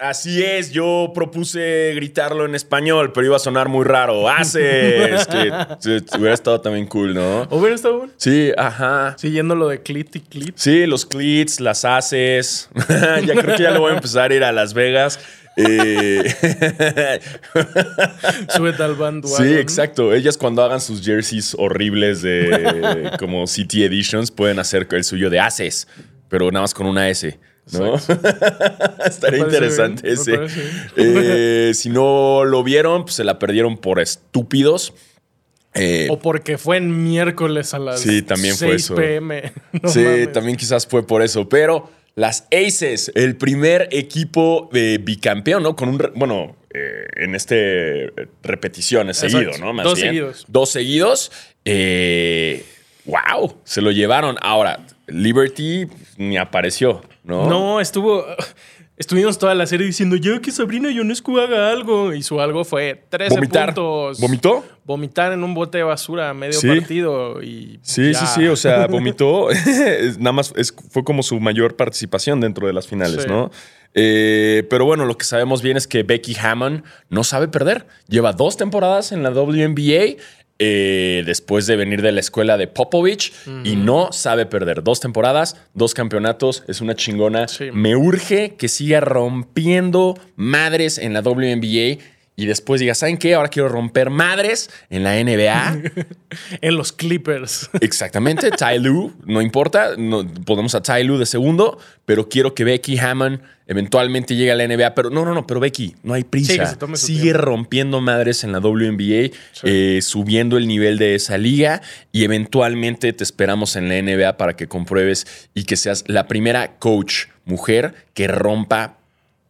Así es, yo propuse gritarlo en español, pero iba a sonar muy raro. ¡Aces! que se- hubiera estado también cool, ¿no? ¿Hubiera estado bueno? Sí, ajá. Siguiendo lo de clit y clit. Sí, los clits, las haces. ya creo que ya le voy a empezar a ir a Las Vegas. Eh, Súbete al bandwagon. sí, exacto. Ellas cuando hagan sus jerseys horribles de como City Editions pueden hacer el suyo de haces, pero nada más con una S. ¿no? Estaría interesante bien, ese. Eh, si no lo vieron, pues se la perdieron por estúpidos. Eh, O porque fue en miércoles a las Sí, también fue 6 eso. pm. No sí, mames. también quizás fue por eso. Pero las Aces, el primer equipo de bicampeón, ¿no? Con un. Bueno, eh, en este. Repeticiones, Exacto. seguido, ¿no? Más Dos bien. seguidos. Dos seguidos. Eh, ¡Wow! Se lo llevaron. Ahora, Liberty ni apareció, ¿no? No, estuvo. Estuvimos toda la serie diciendo, yo que Sabrina Ionescu haga algo. Y su algo fue 13 Vomitar. puntos. ¿Vomitó? Vomitar en un bote de basura a medio Sí. partido. Y Sí, ya. sí, sí, o sea, vomitó. Nada más es- fue como su mayor participación dentro de las finales, Sí. ¿no? Eh, pero bueno, lo que sabemos bien es que Becky Hammond no sabe perder. Lleva dos temporadas en la WNBA. Eh, después de venir de la escuela de Popovich y no sabe perder. Dos temporadas, dos campeonatos, es una chingona. Sí. Me urge que siga rompiendo madres en la WNBA y después diga, ¿saben qué? Ahora quiero romper madres en la NBA. En los Clippers. Exactamente, Ty Lue, no importa, no, podemos a Ty Lue de segundo, pero quiero que Becky Hammond eventualmente llegue a la NBA. Pero no, no, no, pero Becky, no hay prisa. Sí, Sigue tiempo. rompiendo madres en la WNBA, eh, subiendo el nivel de esa liga y eventualmente te esperamos en la NBA para que compruebes y que seas la primera coach mujer que rompa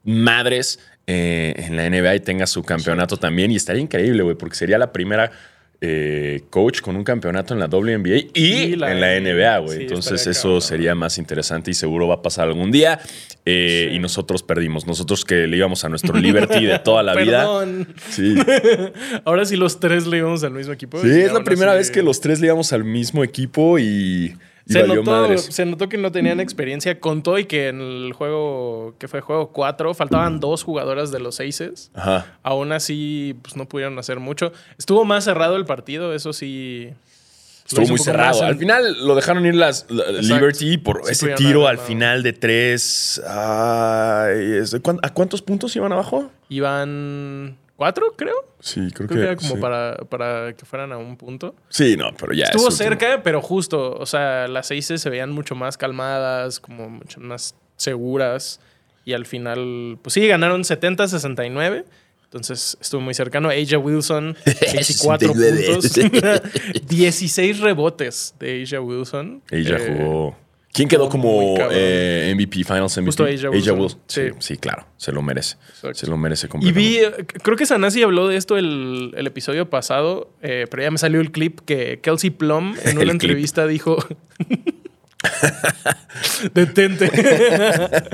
madres eh, en la NBA y tenga su campeonato también. Y estaría increíble, güey, porque sería la primera eh, coach con un campeonato en la WNBA y, Y la en la NBA, güey. Sí, Entonces eso cabrón. sería más interesante y seguro va a pasar algún día. Eh, Sí. Y nosotros perdimos. Nosotros que le íbamos a nuestro Liberty de toda la vida. Sí. Ahora sí los tres le íbamos al mismo equipo. Sí, es la primera vez que los tres le íbamos al mismo equipo y Se notó, se notó que no tenían experiencia con todo y que en el juego, que fue juego 4, faltaban dos jugadoras de los Aces. Ajá. Aún así, pues no pudieron hacer mucho. Estuvo más cerrado el partido, eso sí. Estuvo muy cerrado. Al final lo dejaron ir las la- Liberty por Sí ese tiro al final de tres. ay, ¿A cuántos puntos iban abajo? Iban cuatro, creo. Sí, creo, Creo que era como sí. para, para que fueran a un punto. Sí, no, pero ya. Estuvo es último. cerca, pero justo. O sea, las Aces se veían mucho más calmadas, como mucho más seguras. Y al final, pues sí, ganaron 70-69. Entonces estuvo muy cercano. Asia Wilson, 24 puntos. 16 rebotes de Asia Wilson. Ella Eh, jugó. ¿Quién quedó como cabrón. eh, MVP, Finals MVP? Justo A'ja Wilson. Sí, Sí. sí, claro. Se lo merece. Exacto. Se lo merece Y completamente. vi, eh, creo que Sanasi habló de esto el, el episodio pasado, eh, pero ya me salió el clip que Kelsey Plum en una entrevista dijo. Detente.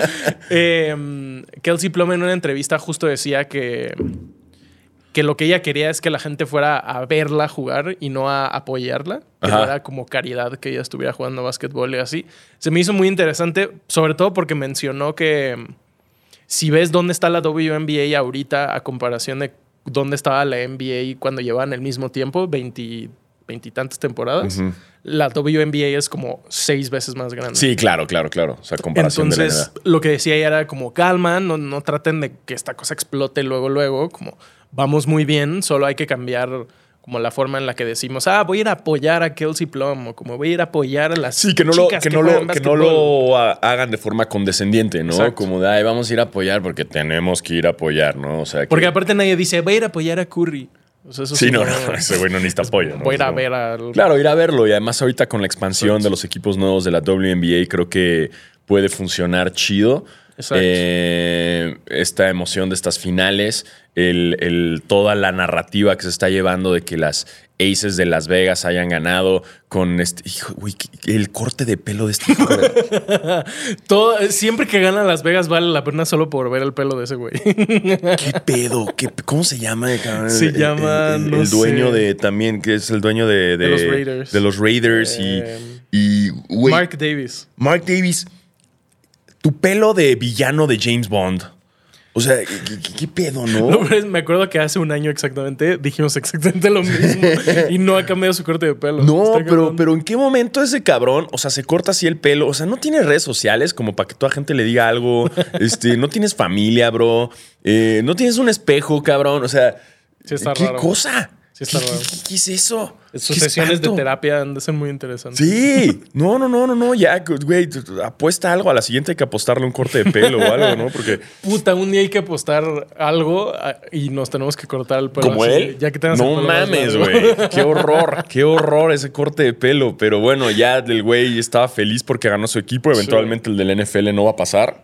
Eh, Kelsey Plum en una entrevista justo decía que, que lo que ella quería es que la gente fuera a verla jugar y no a apoyarla. Que no era como caridad que ella estuviera jugando básquetbol y así. Se me hizo muy interesante, sobre todo porque mencionó que si ves dónde está la WNBA ahorita a comparación de dónde estaba la NBA cuando llevaban el mismo tiempo, 20 veintitantas temporadas, la WNBA es como seis veces más grande. Sí, claro, claro, claro. O sea, comparación de Entonces, la lo que decía ella era como calma, no, no traten de que esta cosa explote luego, luego, como vamos muy bien, solo hay que cambiar como la forma en la que decimos, ah, voy a ir a apoyar a Kelsey Plum o como voy a ir a apoyar a las Sí, que no, lo, chicas que, no, lo, que no básquetbol". lo ha- hagan de forma condescendiente, ¿no? Exacto. Como de, ay, vamos a ir a apoyar porque tenemos que ir a apoyar, ¿no? O sea, que- Porque aparte nadie dice, voy a ir a apoyar a Curry. O sea, eso Sí, no, no, ese güey no necesita apoyo. ¿no? Voy a ir a ver al... Claro, ir a verlo. Y además ahorita con la expansión de los equipos nuevos de la WNBA creo que puede funcionar chido. Eh, esta emoción de estas finales, el, el- toda la narrativa que se está llevando de que las Aces de Las Vegas hayan ganado con este. Hijo, güey, que- el corte de pelo de este hijo de- Todo, siempre que gana Las Vegas vale la pena solo por ver el pelo de ese güey. ¿Qué pedo? ¿Qué, ¿Cómo se llama? Se llama, El, el- no el dueño sé. de también, que es el dueño de, De los Raiders. De los Raiders Eh, y. y güey, Mark Davis. Mark Davis, tu pelo de villano de James Bond. O sea, ¿qué, qué- qué pedo, no? No, me acuerdo que hace un año exactamente dijimos exactamente lo mismo y no ha cambiado su corte de pelo. No, pero, cabrón. pero ¿en qué momento ese cabrón, o sea, se corta así el pelo? O sea, no tiene redes sociales como para que toda gente le diga algo. este, no tienes familia, bro. Eh, no tienes un espejo, cabrón. O sea, Sí ¿qué raro. cosa? Sí está ¿Qué, raro. qué- qué es eso? Sus ¿Qué sesiones de terapia han de ser muy interesantes. Sí, no, no, no, no, no, ya, güey, apuesta algo. A la siguiente hay que apostarle un corte de pelo o algo, ¿no? Porque Puta, un día hay que apostar algo ah, y nos tenemos que cortar el pelo. como él, Ya que tengas el no pelo mames, güey. Qué horror, qué horror ese corte de pelo. Pero bueno, ya el güey estaba feliz porque ganó su equipo. Eventualmente el del NFL no va a pasar.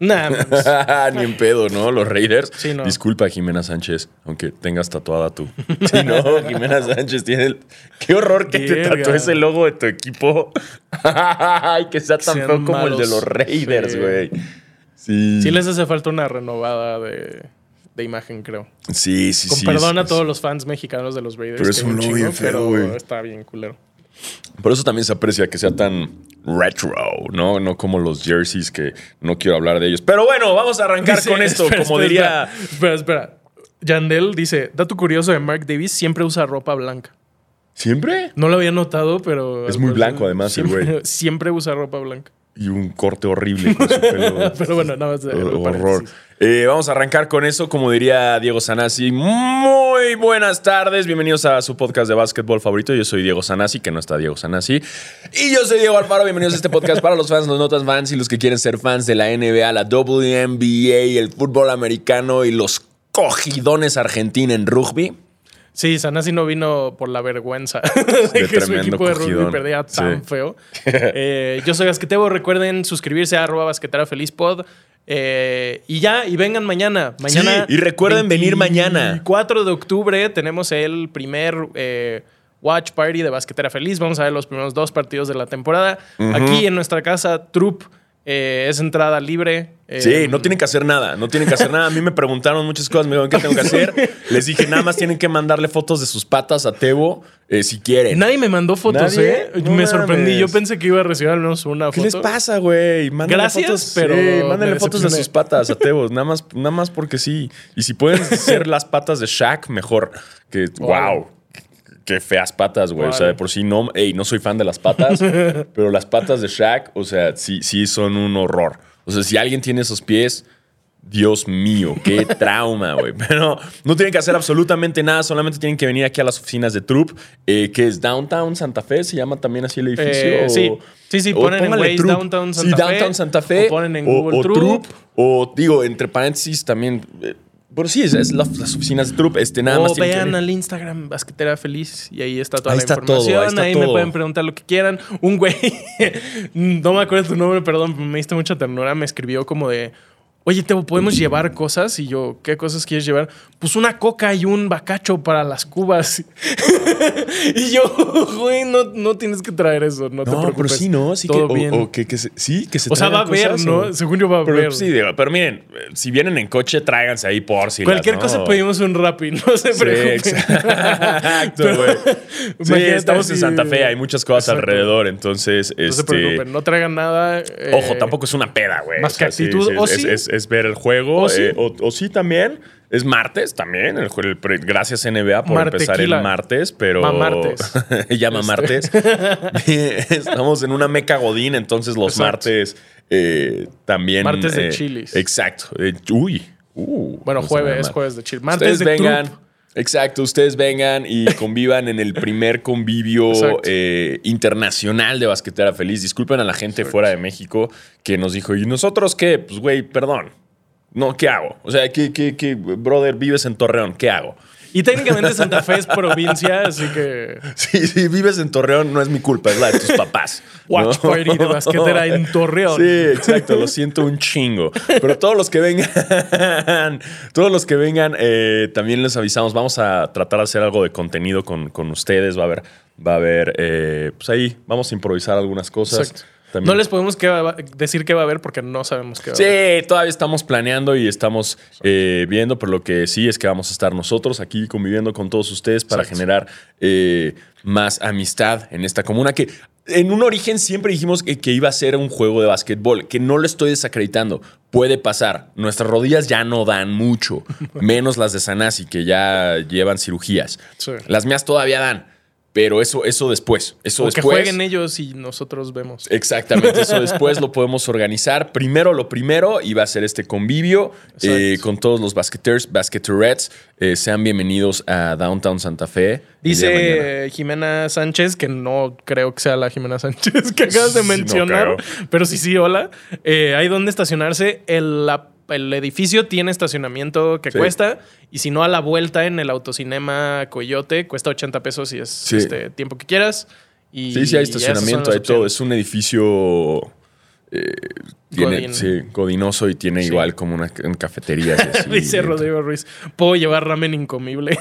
Nah, mames. Ni en pedo, ¿no? Los Raiders. Sí, no. Disculpa, Jimena Sánchez, aunque tengas tatuada tú. Sí, no, Jimena Sánchez tiene el... Qué horror que te tatuó ese logo de tu equipo. Ay, que sea tan Sean feo como el de los Raiders, güey. Sí. sí les hace falta una renovada de, de imagen, creo. Sí, sí, Con sí. perdón es- a todos los fans mexicanos de los Raiders. Pero es un logo bien feo, güey. está bien culero. Por eso también se aprecia que sea tan retro, ¿no? No como los jerseys que no quiero hablar de ellos. Pero bueno, vamos a arrancar Dice- con esto, espera, como espera, diría... Espera, espera. Yandel dice, dato curioso de Mark Davis, siempre usa ropa blanca. ¿Siempre? No lo había notado, pero... Es muy pues, blanco, además, el güey. Siempre usa ropa blanca. Y un corte horrible con su pelo. Pero bueno, nada más de Horror. Eh, vamos a arrancar con eso, como diría Diego Sanasi. Muy buenas tardes, bienvenidos a su podcast de básquetbol favorito. Yo soy Diego Sanasi, que no está Diego Sanasi. Y yo soy Diego Alfaro, bienvenidos a este podcast para los fans, los notas fans y los que quieren ser fans de la NBA, la WNBA, el fútbol americano y los cogidones argentina en rugby. Sí, Sanasi no vino por la vergüenza de De que su equipo de rugby cogidón. perdía tan Sí. feo. Eh, yo soy Basquetebo. Recuerden suscribirse a arroba basquetera feliz pod. Eh, y ya, y vengan mañana. Mañana. Sí, y recuerden venir mañana. 4 de octubre tenemos el primer eh, Watch Party de Basquetera Feliz. Vamos a ver los primeros dos partidos de la temporada. Aquí en nuestra casa, Troop. eh, es entrada libre. Sí, no tienen que hacer nada, no tienen que hacer nada. A mí me preguntaron muchas cosas, me dijeron, ¿qué tengo que hacer? Les dije, nada más tienen que mandarle fotos de sus patas a Tebo eh, si quieren. Nadie me mandó fotos, ¿Nadie? ¿eh? No me sorprendí. Yo pensé que iba a recibir al menos una ¿Qué foto. les pasa, güey? Mándenle Gracias, fotos, pero sí, mándenle fotos de sus patas a Tebo, nada más, nada más porque sí. Y si pueden ser las patas de Shaq, mejor. Que, wow. Qué feas patas, güey. O sea, de por sí no, ey, no soy fan de las patas, pero las patas de Shaq, o sea, sí, sí son un horror. O sea, si alguien tiene esos pies, Dios mío, qué trauma, güey. Pero no tienen que hacer absolutamente nada, solamente tienen que venir aquí a las oficinas de Troop, eh, que es Downtown Santa Fe, se llama también así el edificio. Eh, o- sí. Sí, sí, o ponen en Waze Troop. Downtown Sí, Santa Fe, Downtown Santa Fe. o ponen en Google Troop. O digo, entre paréntesis también. eh, pero sí, es, es la- las oficinas de Troop. Este, nada más o que vean al Instagram Basquetera Feliz y ahí está toda Ahí la está todo, información. ahí está me todo. pueden preguntar lo que quieran. Un güey, no me acuerdo tu nombre, perdón, me diste mucha ternura. Me escribió como de, oye, ¿te podemos llevar cosas? Y yo, ¿qué cosas quieres llevar? Pues una coca y un bacacho para las cubas. y yo, güey, no, no tienes que traer eso, no, te preocupes. pero sí, ¿no? Sí Todo que, o- bien. O, que, que se- sí, que se O sea, va a cosas, ¿no? o- Según yo va a Pero, ver. sí, digo, pero miren, eh, si vienen en coche, tráiganse ahí por si Cualquier cosa pedimos un Rappi, no se Sí, preocupen. exacto, Pero- güey. Sí, estamos en Santa Fe, hay muchas cosas Exacto. alrededor, entonces, No se este, preocupen, no traigan nada. eh, Ojo, tampoco es una peda, güey. más que actitud, o sí. es- es ver el juego. O sí. eh, o, o sí también. Es martes también. el el gracias NBA por empezar el martes, pero. Mamartes. Llama martes. Estamos en una meca godín, entonces los Exacto. martes eh, también. Martes de eh, chilis. Exacto. Uy. Uh, Bueno, jueves, mal. jueves de chill. Martes Ustedes de vengan. Exacto, ustedes vengan y convivan en el primer convivio eh, internacional de Basquetera Feliz. Disculpen a la gente fuera de México que nos dijo, ¿y nosotros qué? Pues, güey, perdón. No, ¿qué hago? O sea, ¿qué, qué, qué, brother, vives en Torreón? ¿Qué hago? Y técnicamente Santa Fe es provincia, así que. Sí, sí, vives en Torreón, no es mi culpa, es la de tus papás. Watch ¿no? party de basquetera en Torreón. Sí, exacto, lo siento un chingo. Pero todos los que vengan, todos los que vengan, eh, también les avisamos, vamos a tratar de hacer algo de contenido con, con ustedes, va a haber, va a haber, eh, pues ahí vamos a improvisar algunas cosas. Exacto. También- No les podemos va- decir qué va a haber porque no sabemos qué va a haber. Sí, todavía estamos planeando y estamos eh, viendo, pero lo que sí es que vamos a estar nosotros aquí conviviendo con todos ustedes para Exacto. generar eh, más amistad en esta comuna que en un origen siempre dijimos que, que iba a ser un juego de básquetbol, que no lo estoy desacreditando. Puede pasar. Nuestras rodillas ya no dan mucho, menos las de Sanasi, que ya llevan cirugías. Sí. Las mías todavía dan, pero eso, eso después. Eso O que después. jueguen ellos y nosotros vemos. Exactamente, eso después lo podemos organizar. Primero lo primero iba a ser este convivio eh, con todos los basqueters, basqueterettes. Eh, sean bienvenidos a Downtown Santa Fe. Dice eh, Jimena Sánchez, que no creo que sea la Jimena Sánchez que acabas de Sí, no mencionar, pero sí, sí, hola. Eh, hay donde estacionarse. El, la- el edificio tiene estacionamiento que Sí. cuesta, y si no, a la vuelta en el autocinema Coyote cuesta 80 pesos si es Sí. este, tiempo que quieras. Y Sí, sí, hay estacionamiento, hay todo. Es un edificio. Eh, tiene, Godín. sí, godinoso y tiene Sí. igual como una, y así. Dice Rodrigo Ruiz, puedo llevar ramen incomible.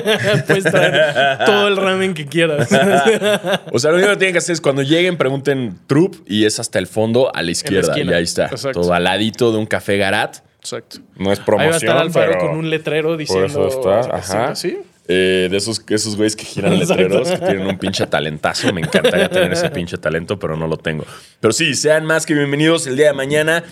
Puedes traer todo el ramen que quieras. O sea, lo único que tienen que hacer es cuando lleguen, pregunten Troop y es hasta el fondo a la izquierda. esquina. Y ahí está. Exacto. Todo al ladito de un café Garat. Exacto. No es Ahí va a promoción, estar Alfaro pero con un letrero por diciendo. eso está. Ajá. ¿Sí? Eh, de esos, esos güeyes que giran Exacto. letreros, que tienen un pinche talentazo. Me encantaría tener ese pinche talento, pero no lo tengo. Pero sí, sean más que bienvenidos el día de mañana.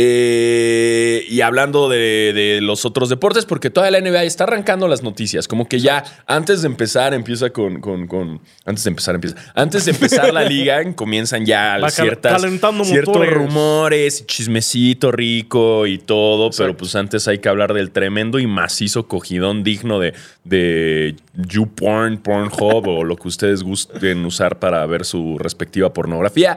Eh, y hablando de, de los otros deportes, porque toda la NBA está arrancando las noticias. Como que ya antes de empezar empieza con. con- con- antes de empezar empieza. Antes de empezar la liga comienzan ya Va ciertas, calentando ciertos motores. rumores, chismecito rico y todo. Pero pues antes hay que hablar del tremendo y macizo cogidón digno de, de YouPorn, Pornhub o lo que ustedes gusten usar para ver su respectiva pornografía.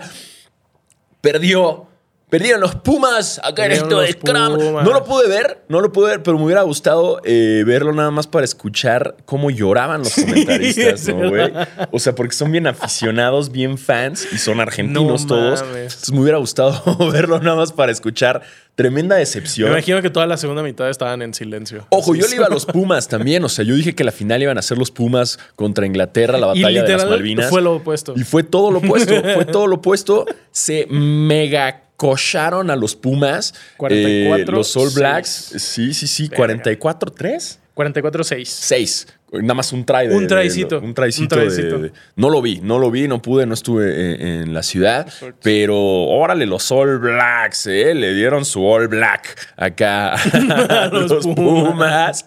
Perdió. Perdieron los Pumas acá en esto de los Scrum. Pumas. No lo pude ver, no lo pude ver, pero me hubiera gustado eh, verlo nada más para escuchar cómo lloraban los comentaristas, ¿no, güey? O sea, porque son bien aficionados, bien fans y son argentinos No todos. mames. Entonces me hubiera gustado verlo nada más para escuchar tremenda Me decepción. imagino que toda la segunda mitad estaban en silencio. Ojo, yo le iba a los Pumas también. O sea, yo dije que la final iban a ser los Pumas contra Inglaterra, la Y batalla de las Malvinas. fue lo opuesto. Y fue todo lo opuesto. fue todo lo opuesto. Se mega cocharon a los Pumas. 44, Eh, los All Blacks. Sí, sí, sí. Verga. 44-3. 44-6. 6. Nada más un try de. Un trycito. un trycito. Un de- trycito. de- no lo vi, no lo vi, no pude, no estuve en, en la ciudad. Pero órale, los All Blacks, ¿eh? Le dieron su All Black acá a los, los Pumas.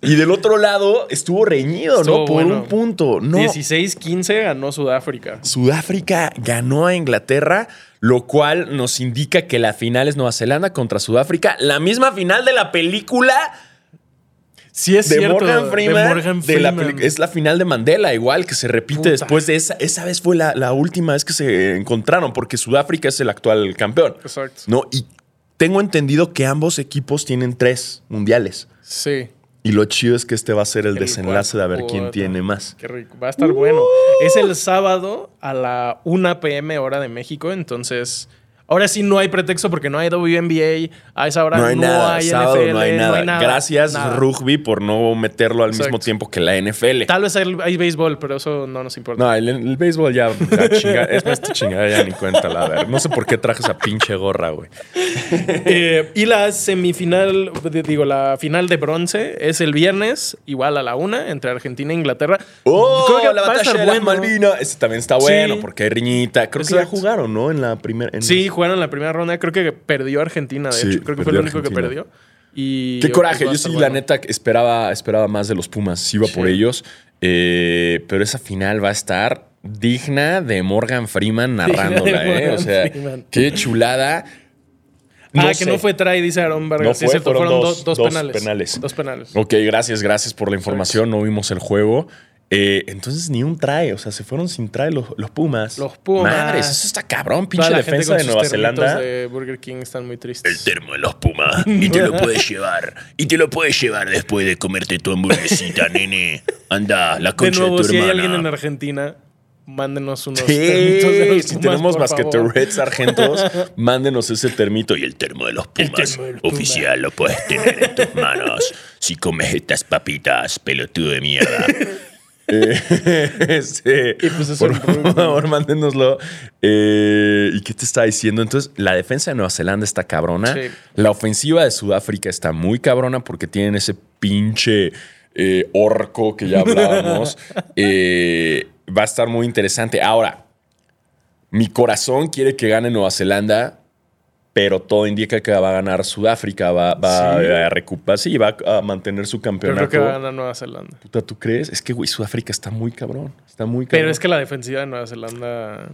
y del otro lado estuvo reñido, ¿no? Por bueno. un punto. No. 16-15 ganó Sudáfrica. Sudáfrica ganó a Inglaterra, lo cual nos indica que la final es Nueva Zelanda contra Sudáfrica. La misma final de la película Sí, es de cierto. Morgan Freeman. de Morgan de la Freeman. es la final de Mandela, igual que se repite Puta. después de esa. Esa vez fue la, la última vez que se encontraron, porque Sudáfrica es el actual campeón. Exacto. ¿no? Y tengo entendido que ambos equipos tienen tres mundiales. Sí. Y lo chido es que este va a ser el, El desenlace de a ver quién tiene más. Qué rico. Va a estar bueno. Es el sábado a la 1 pm hora de México. Entonces, ahora sí no hay pretexto porque no hay WNBA. A esa hora No no hay hay, nada, sábado NFL. no hay nada. Gracias, nada. rugby, por no meterlo al mismo tiempo que la NFL. Tal vez hay, hay béisbol, pero eso no nos importa. No, el, el béisbol ya, la chinga, es más chingada ya ni cuenta, la verdad. No sé por qué traje esa pinche gorra, güey. Eh, y la semifinal, digo, la final de bronce es el viernes, igual a la 1, entre Argentina e Inglaterra. ¡Oh! Creo que la batalla de bueno. Malvinas. Ese también está Sí. bueno porque hay riñita. Creo que ya jugaron, ¿no? En la primera. en- Sí, jugaron la primera ronda. Creo que perdió Argentina, de Sí, hecho. Creo que fue el único que perdió. Y Qué coraje. Yo sí, la neta, esperaba, esperaba más de los Pumas. Sí iba por ellos. Eh, pero esa final va a estar digna de Morgan Freeman narrándola, ¿eh? O sea, Freeman. qué chulada. ah, que no fue try, dice Aaron Vargas. No fue, fueron fueron, dos- dos, dos dos penales. penales. Dos penales. Ok, gracias, gracias por la información. No vimos el juego. Eh, entonces ni un trae, o sea, se fueron sin trae los, los Pumas. Los Pumas. Madres, eso está cabrón, pinche la gente defensa con de Nueva Zelanda. de Burger King están muy tristes. termo de los Pumas y te lo puedes llevar. Y te lo puedes llevar después de comerte tu hamburguesita, nene. Anda, la De concha de, nuevo, tu si hay hermana. alguien en Argentina, mándenos unos Sí, termitos de los si Pumas, tenemos por favor. basqueterets argentos, mándenos ese termito. Y el termo de los Pumas termo de los Pumas. oficial lo puedes tener en tus manos si comes estas papitas, pelotudo de mierda. Este, Y pues eso por favor, mándenoslo. Eh, ¿Y qué te está diciendo? Entonces, la defensa de Nueva Zelanda está cabrona. Sí. La ofensiva de Sudáfrica está muy cabrona porque tienen ese pinche eh, orco que ya hablábamos. Eh, va a estar muy interesante. Ahora, mi corazón quiere que gane Nueva Zelanda. Pero todo indica que va a ganar Sudáfrica, va, va Sí. a recuperar, sí, va a mantener su campeonato. creo que va a ganar Nueva Zelanda. Puta, ¿tú crees? Es que, güey, Sudáfrica está muy cabrón. Está muy cabrón. Pero es que la defensiva de Nueva Zelanda.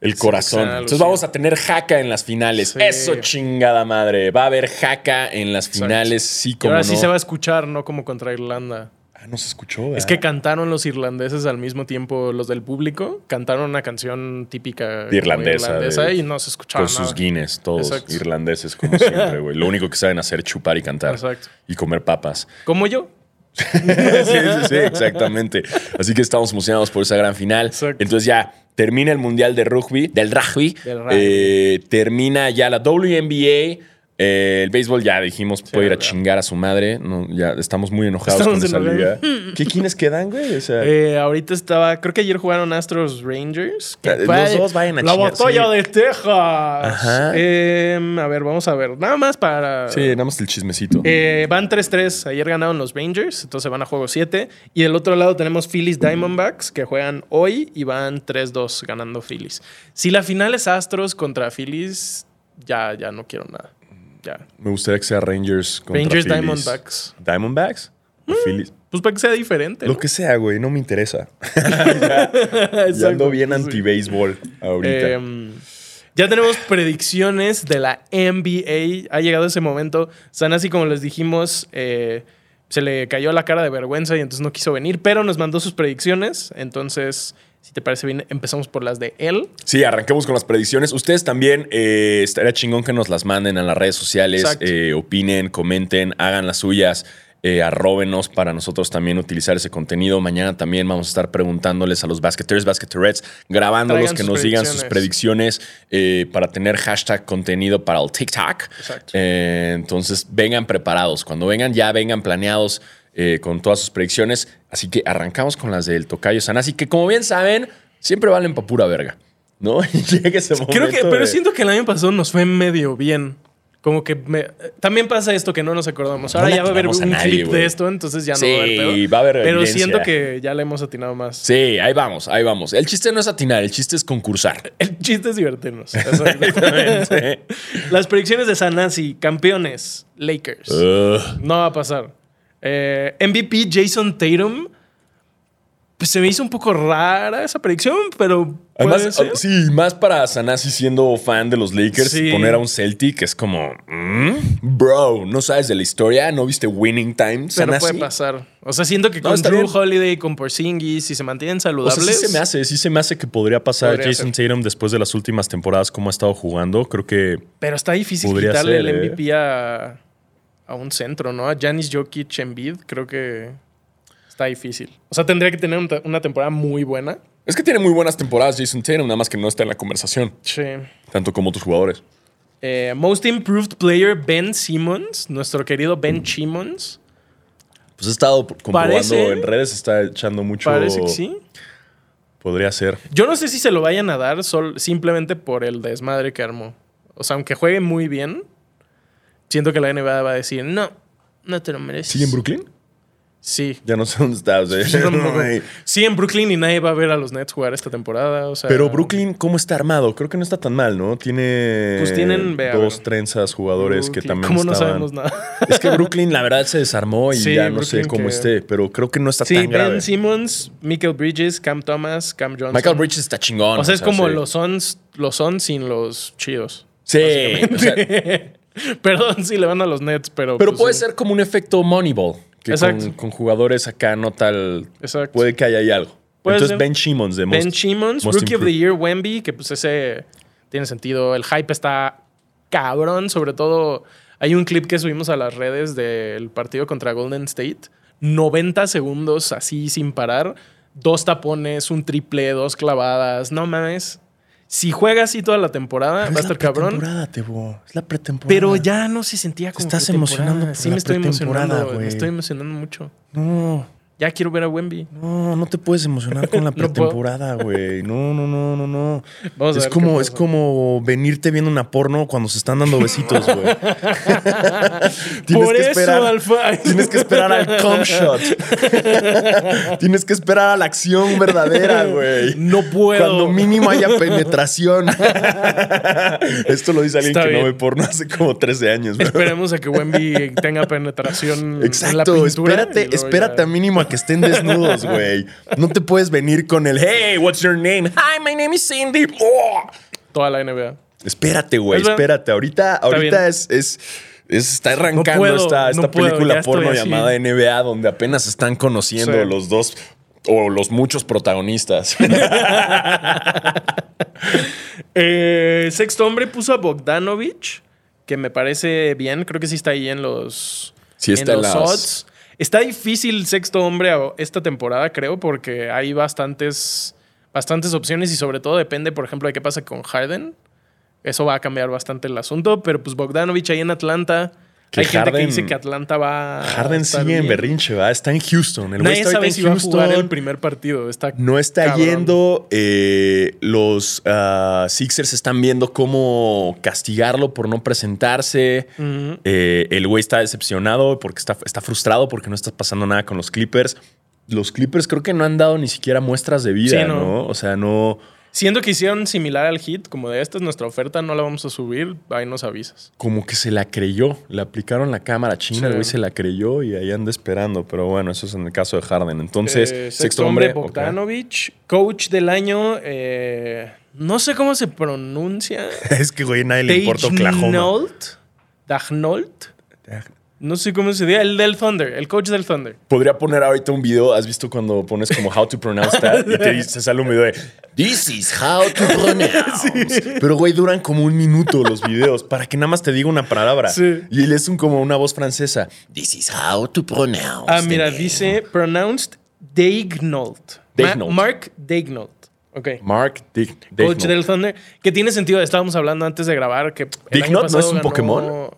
El corazón. Entonces vamos a tener jaca en las finales. Sí. Eso chingada madre. Va a haber jaca en las Exacto. finales, sí Y como ahora no. sí se va a escuchar, no como contra Irlanda. Ah, no se escuchó, ¿verdad? Es que cantaron los irlandeses al mismo tiempo, los del público, cantaron una canción típica irlandesa, irlandesa de- y no se escuchaba Con nada. sus guines, todos Exacto. irlandeses como siempre, güey. Lo único que saben hacer es chupar y cantar. Exacto. Y comer papas. Como yo. sí, sí, sí, exactamente. Así que estamos emocionados por esa gran final. Exacto. Entonces ya termina el Mundial de Rugby, del Rugby. Del rugby. Eh, termina ya la WNBA. Eh, el béisbol ya dijimos puede ir a chingar a su madre. No, ya estamos muy enojados Estamos con esa liga. ¿Qué quiénes quedan, güey? O sea, Eh, ahorita estaba, creo que ayer jugaron Astros Rangers. que Eh, fue los dos vayan a La chingar, batalla sí. de Texas. Ajá. Eh, a ver, vamos a ver. Nada más para. sí, nada más el chismecito. Eh, van 3-3. Ayer ganaron los Rangers, entonces van a juego 7. Y del otro lado tenemos Phillies Diamondbacks, que juegan hoy y van 3-2 ganando Phillies. Si la final es Astros contra Phillies, ya, ya no quiero nada. Ya. Me gustaría que sea Rangers contra Rangers Phillies. Diamondbacks. ¿Diamondbacks? ¿O Phillies? Pues para que sea diferente. Lo ¿no? que sea, güey, no me interesa. ya, ando bien anti-béisbol ahorita. Em, ya tenemos predicciones de la NBA. Ha llegado ese momento. Sanasi, como les dijimos, eh, se le cayó la cara de vergüenza y entonces no quiso venir, pero nos mandó sus predicciones. Entonces, si te parece bien, empezamos por las de él. Sí, arranquemos con las predicciones. Ustedes también, eh, estaría chingón que nos las manden a las redes sociales, eh, opinen, comenten, hagan las suyas, eh, arróbenos para nosotros también utilizar ese contenido. Mañana también vamos a estar preguntándoles a los basqueteers, basqueterets, grabándolos, Traigan que nos digan sus predicciones eh, para tener hashtag contenido para el TikTok. Exacto. Eh, entonces, vengan preparados. Cuando vengan, ya vengan planeados eh, con todas sus predicciones. Así que arrancamos con las del Tocayo Sanasi, que como bien saben, siempre valen pa' pura verga. ¿No? Y llega ese momento. Creo que, pero siento que el año pasado nos fue medio bien. Como que me- también pasa esto que no nos acordamos. Ahora No ya va a haber un atinamos a nadie, clip de esto, entonces ya no Sí, va a haber pedo. va a haber Pero evidencia. siento que ya le hemos atinado más. Sí, ahí vamos, ahí vamos. El chiste no es atinar, el chiste es concursar. El chiste es divertirnos. Las predicciones de Sanasi, campeones, Lakers. No va a pasar. Eh, MVP Jason Tatum. Pues se me hizo un poco rara esa predicción, pero. puede Además, ser. sí, más para Sanasi siendo fan de los Lakers, Sí. poner a un Celtic es como, mm, bro, no sabes de la historia, no viste Winning Time, pero Sanasi. puede pasar. O sea, siento que No, con Drew bien. Holiday, con Porzingis, si se mantienen O sea, saludables. sí se me hace, sí se me hace que podría pasar Podría Jason Tatum después de las últimas temporadas como ha estado jugando. Creo que Pero está difícil quitarle ser, el ¿eh? MVP a, a un centro, ¿no? A Janis Jokic Embiid, creo que está difícil. O sea, tendría que tener un te- una temporada muy buena. es que tiene muy buenas temporadas Jason Tatum, nada más que no está en la conversación, Sí. tanto como otros jugadores. Eh, Most Improved Player Ben Simmons, nuestro querido Ben Simmons. Pues he estado comprobando Parece- en redes, está echando mucho. Parece que sí. Podría ser. Yo no sé si se lo vayan a dar sol- simplemente por el desmadre que armó. O sea, aunque juegue muy bien, siento que la NBA va a decir, no, no te lo mereces. ¿Sigue en Brooklyn? Sí. Ya no sé dónde está. o sea, tampoco. güey. Sí, en Brooklyn y nadie va a ver a los Nets jugar esta temporada. O sea, Pero Brooklyn, ¿cómo está armado? Creo que no está tan mal, ¿no? Tiene Pues tienen, dos trenzas jugadores que también ¿Cómo no estaban- sabemos nada? Es que Brooklyn, la verdad, se desarmó y Sí, ya no sé cómo que- esté, pero creo que no está Sí, tan grave. Ben Simmons, Michael Bridges, Cam Thomas, Cam Johnson. Michael Bridges está chingón. O sea, es como sí. los Suns, los Suns sin los chidos. Sí, o sea, Perdón si le van a los Nets, pero. pero pues, puede sí. ser como un efecto Moneyball. que Exacto. con, con jugadores acá no tal. Exacto. Puede que haya ahí algo. Puede Entonces, ser. Ben Simmons de Ben Most- Simmons, Most Rookie of the. Year, Wemby, que pues ese tiene sentido. El hype está cabrón, sobre todo hay un clip que subimos a las redes del partido contra Golden State. 90 segundos así sin parar. Dos tapones, un triple, dos clavadas. No mames. Si juega así toda la temporada, Pero va a es la estar cabrón. pretemporada, Tebo. Es la pretemporada. Pero ya no se sentía como estás emocionando por Sí la me estoy pretemporada, emocionando. güey. Me estoy emocionando mucho. No, Ya quiero ver a Wemby. no, no te puedes emocionar con la pretemporada, güey. No, no, no, no, no. Vamos es como, es como venirte viendo una porno cuando se están dando besitos, güey. tienes Por que eso, esperar. Alfa. Tienes que esperar al cum shot. tienes que esperar a la acción verdadera, güey. No puedo. Cuando mínimo haya penetración. Esto lo dice alguien Está que no ve porno hace como 13 años. güey. Esperemos a que Wemby tenga penetración en la Exacto, pintura. espérate, espérate ya. a mínimo a que estén desnudos, güey. No te puedes venir con el Hey, what's your name? Hi, my name is Cindy. Oh. Toda la NBA. Espérate, güey, espérate. Ahorita, ahorita es, es, es- está arrancando puedo, esta, esta no película porno llamada NBA, donde apenas están conociendo Sí. los dos o los muchos protagonistas. Eh, sexto hombre puso a Bogdanovich, que me parece bien. Creo que sí está ahí en los, Sí está en los las- odds. Está difícil sexto hombre esta temporada, creo, porque hay bastantes, bastantes opciones y sobre todo depende, por ejemplo, de qué pasa con Harden. Eso va a cambiar bastante el asunto, pero pues Bogdanovich ahí en Atlanta. Que hay gente que dice que Atlanta va. a Harden sigue en berrinche, ¿va? Está en Houston. El Nadie sabe en si va a jugar el Houston. primer partido. Está No está cabrón. yendo. eh, los ah, Sixers están viendo cómo castigarlo por no presentarse. Eh, el güey está decepcionado porque está, está frustrado porque no está pasando nada con los Clippers. Los Clippers creo que no han dado ni siquiera muestras de vida, Sí, no. ¿no? O sea, no. Siendo que hicieron similar al hit, como de esta es nuestra oferta, no la vamos a subir, ahí nos avisas. Como que se la creyó. Le aplicaron la cámara china, Sí. güey se la creyó y ahí anda esperando. Pero bueno, eso es en el caso de Harden. Entonces, Eh, sexto, hombre. ok. Bogdanovich, coach del año, eh, no sé cómo se pronuncia. Es que, güey, nadie le importa Oklahoma. Dagnold. No sé cómo se dice. El del Thunder, el coach del Thunder. Podría poner ahorita un video. ¿Has visto cuando pones como how to pronounce that? Y te dice, sale un video de This is how to pronounce. Pero, güey, duran como un minuto los videos para que nada más te diga una palabra. Sí. Y él es un, como una voz francesa. This is how to pronounce. Ah, mira, name. dice pronounced. Dagnold. Ma- Mark Dagnold. Ok. Mark Dick. Coach del Thunder. Que tiene sentido. Estábamos hablando antes de grabar que. Dignot no es un ganó- Pokémon?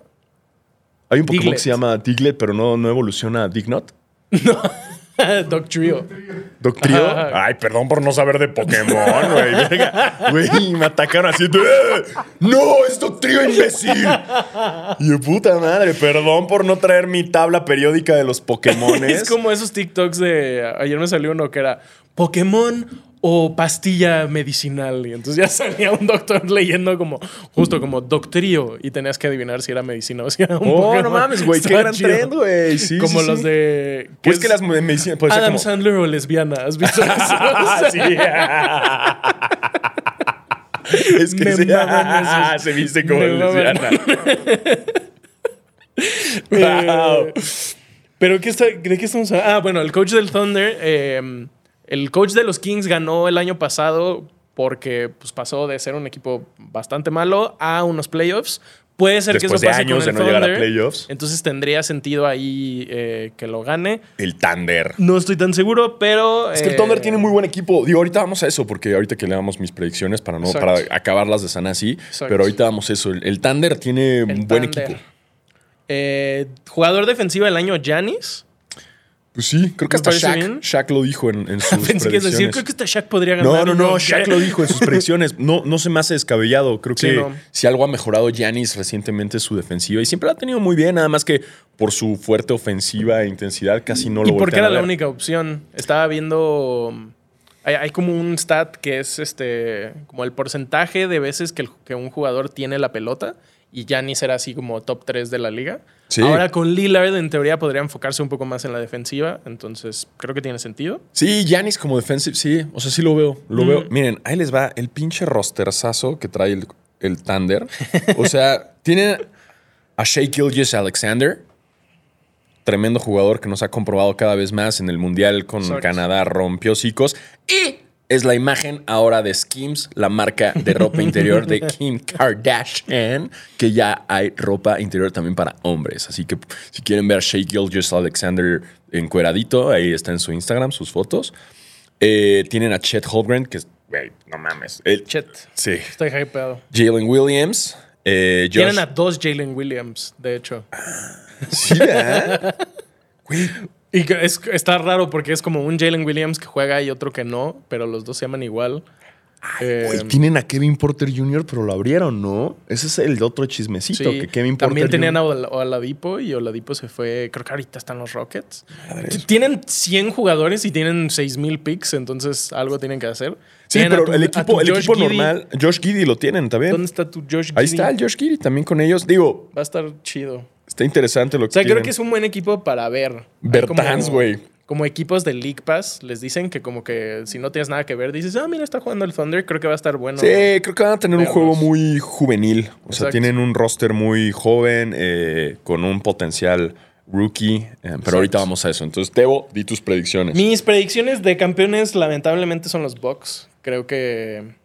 Hay un Pokémon Diglett. que se llama Diglett, pero no, no evoluciona a Dignot. Dog Trio. ¿Doctrio? Ajá. Ay, perdón por no saber de Pokémon, güey. Güey, me atacaron así. "Eh, ¡No, es Doctrio, imbécil! Y de puta madre, perdón por no traer mi tabla periódica de los Pokémones. Es como esos TikToks de. Ayer me salió uno que era Pokémon o pastilla medicinal. Y entonces ya salía un doctor leyendo como, justo como Doctrio. Y tenías que adivinar si era medicina o si era un Oh, Pokémon. no mames, güey. Qué gran chido. trend, güey. Sí, como sí, los sí. de. Pues es que las de medicina. Puede ser Adam como. Sandler o lesbiana. ¿Has visto eso? Ah, sí. es que Me sí. maman esos. se viste como Me maman. lesbiana. Eh, Pero ¿qué está, ¿de qué estamos hablando? Ah, bueno, el coach del Thunder, eh, el coach de los Kings ganó el año pasado porque pues, pasó de ser un equipo bastante malo a unos playoffs. Puede ser Después que de eso pase años con el de no llegar a playoffs. Entonces tendría sentido ahí eh, que lo gane. El Thunder. No estoy tan seguro, pero... Es que el eh, Thunder tiene muy buen equipo. Digo, ahorita vamos a eso, porque ahorita que le damos mis predicciones para no Exacto. para acabarlas de sana así. Exacto. Pero ahorita vamos a eso. El, el Thunder tiene el un buen Thunder. equipo. Eh, jugador defensivo del año, Giannis. Pues sí, creo que ¿Me hasta Shaq? Shaq lo dijo en, en sus Pensé que predicciones. decir, creo que hasta Shaq podría ganar. No, no, no, Shaq lo dijo en sus predicciones. No, no se me hace descabellado. Creo Sí, que no. si algo ha mejorado Giannis recientemente es su defensiva y siempre la ha tenido muy bien, nada más que por su fuerte ofensiva e intensidad casi no lo ¿Y por qué voltean era la única opción? Estaba viendo. Hay, hay como un stat que es este. como el porcentaje de veces que, el- que un jugador tiene la pelota. Y Giannis era así como top 3 de la liga. Sí. Ahora con Lillard, en teoría, podría enfocarse un poco más en la defensiva. Entonces, creo que tiene sentido. Sí, Giannis como defensive, sí. O sea, sí lo veo. Lo Mm. veo. Miren, ahí les va el pinche rosterzazo que trae el, el Thunder. O sea, tienen a Shea Gilgis Alexander. tremendo jugador que nos ha comprobado cada vez más en el Mundial con. Canadá, rompió hocicos. Y es la imagen ahora de Skims, la marca de ropa interior de Kim Kardashian, que ya hay ropa interior también para hombres. Así que si quieren ver a Shea Gilgis Alexander encueradito, ahí está en su Instagram, sus fotos. Eh, tienen a Chet Holmgren, que es, güey, no mames. El- Chet. Sí. Estoy hypeado. Jalen Williams. eh, Josh. Tienen a dos Jalen Williams, de hecho. Sí, ¿verdad? Y es, está raro porque es como un Jalen Williams que juega y otro que no, pero los dos se llaman igual. Eh, Güey, tienen a Kevin Porter Jr., pero lo abrieron, ¿no? Ese es el otro chismecito, sí. que Kevin Porter También tenían a Oladipo y Oladipo se fue, creo que ahorita están los Rockets. Tienen 100 jugadores y tienen 6000 picks, entonces algo tienen que hacer. Sí, Tienen pero tu- el equipo, el Josh equipo normal, Josh Giddy lo tienen también. ¿Dónde está tu Josh Ahí Giddey? está el Josh Giddy también con ellos. Digo, Va a estar chido. Está interesante lo que O sea, creo que es un buen equipo para ver. Bertans, güey. Como equipos de League Pass les dicen que como que si no tienes nada que ver, dices, ah, mira, está jugando el Thunder, creo que va a estar bueno. Sí, creo que van a tener un juego muy juvenil. O sea, tienen un roster muy joven, eh, con un potencial rookie. eh, pero ahorita vamos a eso. Entonces, Tebo, di tus predicciones. Mis predicciones de campeones lamentablemente son los Bucks. Creo que...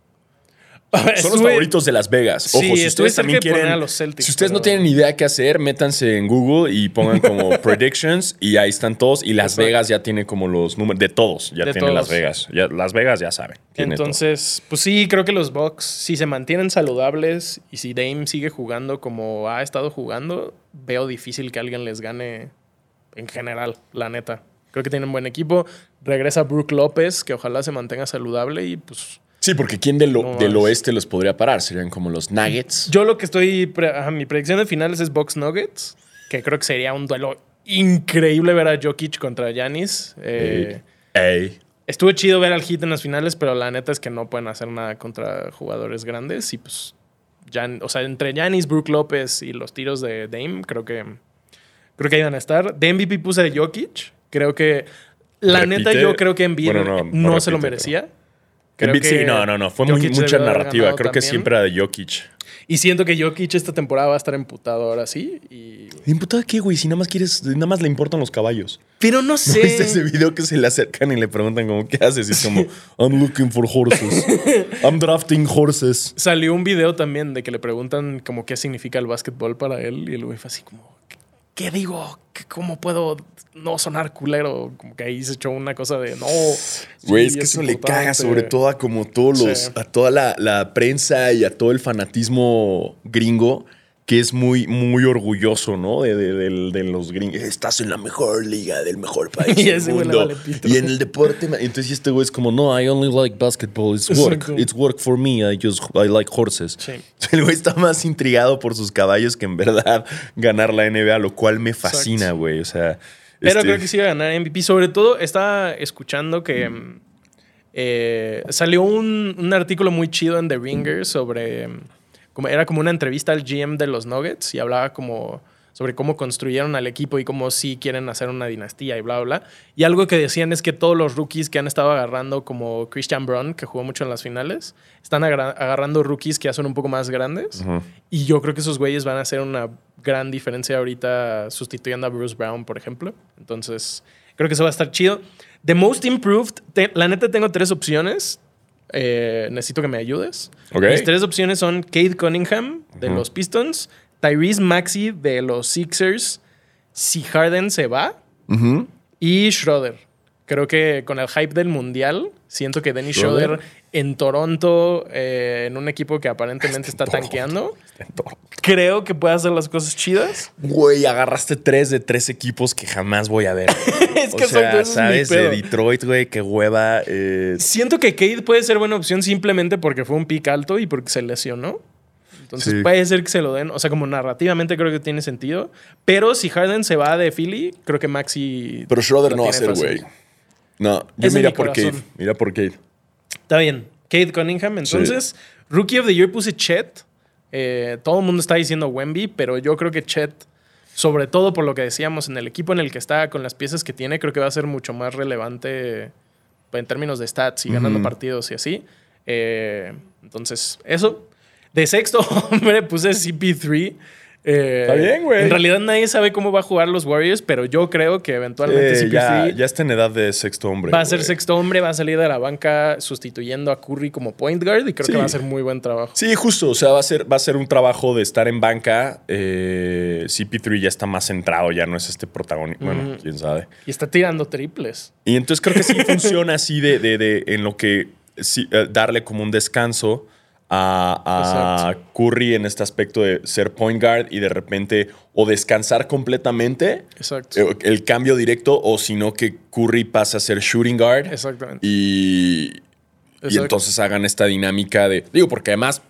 Son los favoritos de Las Vegas. Sí, Ojo, si ustedes también quieren. a los Celtics, si ustedes no tienen idea qué hacer, métanse en Google y pongan como predictions y ahí están todos. Y Las Exacto. Vegas ya tiene como los números de todos. Ya De tiene todos. Las Vegas. Ya, Las Vegas ya saben. todo. Entonces, pues sí, creo que los Bucks, si se mantienen saludables y si Dame sigue jugando como ha estado jugando, veo difícil que alguien les gane en general, la neta. Creo que tienen buen equipo. Regresa Brook López, que ojalá se mantenga saludable y pues Sí, porque ¿quién del, No del oeste los podría parar? Serían como los Nuggets. Yo lo que estoy. pre- mi predicción de finales es Box Nuggets, que creo que sería un duelo increíble ver a Jokic contra Giannis. Eh, Ey. Estuvo chido ver al Heat en las finales, pero la neta es que no pueden hacer nada contra jugadores grandes. Y pues. O sea, entre Giannis, Brook López y los tiros de Dame, creo que. Creo que ahí van a estar. De MVP puse a Jokic. Creo que. La Repite. neta, yo creo que Embiid Bueno, no, no, no se lo merecía. Creo Embiid, sí, que no, no, no. Fue muy, mucha narrativa. Creo que siempre era de Jokic. Y siento que Jokic esta temporada va a estar emputado ahora sí. Y... ¿Imputada qué, güey? Si nada más quieres, nada más le importan los caballos. Pero no ¿No sé. viste ese video que se le acercan y le preguntan como, ¿qué haces? Y es como, I'm looking for horses. I'm drafting horses. Salió un video también de que le preguntan como qué significa el básquetbol para él. Y el güey fue así como, ¿qué, digo? ¿Qué- ¿Cómo puedo no sonar culero? Como que ahí se echó una cosa de no. Güey, sí, es que eso le importante". caga sobre todo a como todos los, Sí. a toda la, la prensa y a todo el fanatismo gringo que es muy, muy orgulloso, ¿no? De, de- los gringos. Estás en la mejor liga del mejor país Y del mundo. vale en el deporte, entonces este güey es como, no, I only like basketball. It's work. Exacto. It's work for me. I just, I like horses. Sí. El güey está más intrigado por sus caballos que en verdad ganar la NBA, lo cual me fascina, güey. O sea... Pero este- creo que sí iba a ganar MVP. Sobre todo, estaba escuchando que mm, eh, salió un, un artículo muy chido en The Ringer sobre. Como, era como una entrevista al GM de los Nuggets y hablaba como sobre cómo construyeron al equipo y cómo sí quieren hacer una dinastía y bla, bla, bla. Y algo que decían es que todos los rookies que han estado agarrando, como Christian Brown, que jugó mucho en las finales, están agarrando rookies que ya son un poco más grandes. Y yo creo que esos güeyes van a hacer una gran diferencia ahorita sustituyendo a Bruce Brown, por ejemplo. Entonces, creo que eso va a estar chido. The Most Improved, te- la neta tengo tres opciones. Eh, necesito que me ayudes. Mis tres opciones son Kate Cunningham de los Pistons, Tyrese Maxey de los Sixers, si Harden se va, y Schroeder. Creo que con el hype del mundial, siento que Dennis Schroeder. Schroeder en Toronto, eh, en un equipo que aparentemente está tanqueando, creo que puede hacer las cosas chidas. Güey, agarraste tres de tres equipos que jamás voy a ver. Es que o sea, mi sabes, de. Detroit, güey, qué hueva. eh, Siento que Cade puede ser buena opción simplemente porque fue un pick alto y porque se lesionó. Entonces Sí. puede ser que se lo den. O sea, como narrativamente creo que tiene sentido. Pero si Harden se va de Philly, creo que Maxi. Pero Schroeder no va a ser, güey. No, yo Es mira mi por Cade. Mira por Cade. Está bien. Kate Cunningham. Entonces, Rookie of the Year puse Chet. Eh, todo el mundo está diciendo Wemby, pero yo creo que Chet, sobre todo por lo que decíamos, en el equipo en el que está, con las piezas que tiene, creo que va a ser mucho más relevante en términos de stats y ganando partidos y así. Eh, entonces, eso. De sexto hombre puse CP3. Eh, Está bien, güey. En realidad nadie sabe cómo va a jugar los Warriors, pero yo creo que eventualmente Eh, CP3 ya, ya está en edad de sexto hombre. va a ser sexto hombre, va a salir de la banca sustituyendo a Curry como point guard y creo Sí. que va a ser muy buen trabajo. Sí, justo. O sea, va a ser, va a ser un trabajo de estar en banca. Eh, CP3 ya está más centrado, ya no es este protagonista. Bueno, quién sabe. Y está tirando triples. Y entonces creo que sí funciona así de, de- de- en lo que sí, eh, darle como un descanso a, a Curry en este aspecto de ser point guard y de repente o descansar completamente Exacto. eh, el cambio directo o sino que Curry pase a ser shooting guard Exactamente. y, y entonces hagan esta dinámica de digo porque además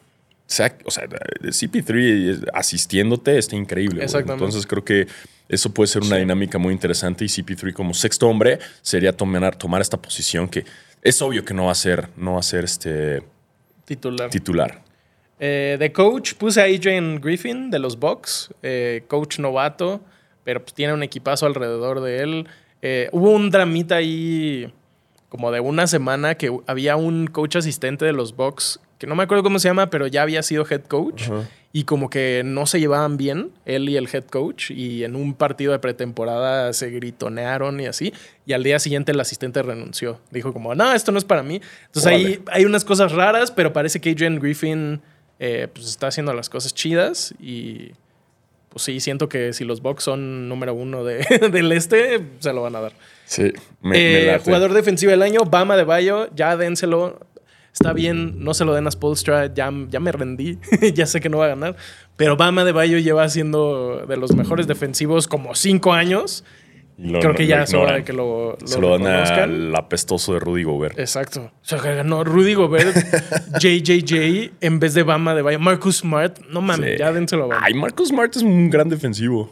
o sea, o sea, CP3 asistiéndote está increíble. Exactamente. Entonces creo que eso puede ser una dinámica muy interesante y CP3 como sexto hombre sería tomar, tomar esta posición que es obvio que no va a ser, no va a ser este Titular. titular. Eh, de coach puse a Adrian Griffin de los Bucks, eh, coach novato, pero pues tiene un equipazo alrededor de él. Eh, hubo un dramita ahí como de una semana que había un coach asistente de los Bucks, que no me acuerdo cómo se llama, pero ya había sido head coach. Y como que no se llevaban bien, él y el head coach, y en un partido de pretemporada se gritonearon y así, y al día siguiente el asistente renunció. Dijo como, no, esto no es para mí. Entonces ahí hay unas cosas raras, pero parece que Adrian Griffin eh, pues está haciendo las cosas chidas y pues sí, siento que si los Bucks son número uno de- del este, se lo van a dar. Sí, me, me Eh, late. jugador defensivo del año, Bama de Bayo, ya dénselo. Está bien, no se lo den a Spolstra, ya, ya me rendí, ya sé que no va a ganar. Pero Bama de Bayo lleva siendo de los mejores defensivos como cinco años. Lo- Creo que ya es hora de que lo, lo Se lo dan al apestoso de Rudy Gobert. Exacto. O sea, que ganó Rudy Gobert, JJJ en vez de Bama de Bayo. Marcus Smart, no mames, Sí. ya dénselo a Bama. Ay, Marcus Smart es un gran defensivo.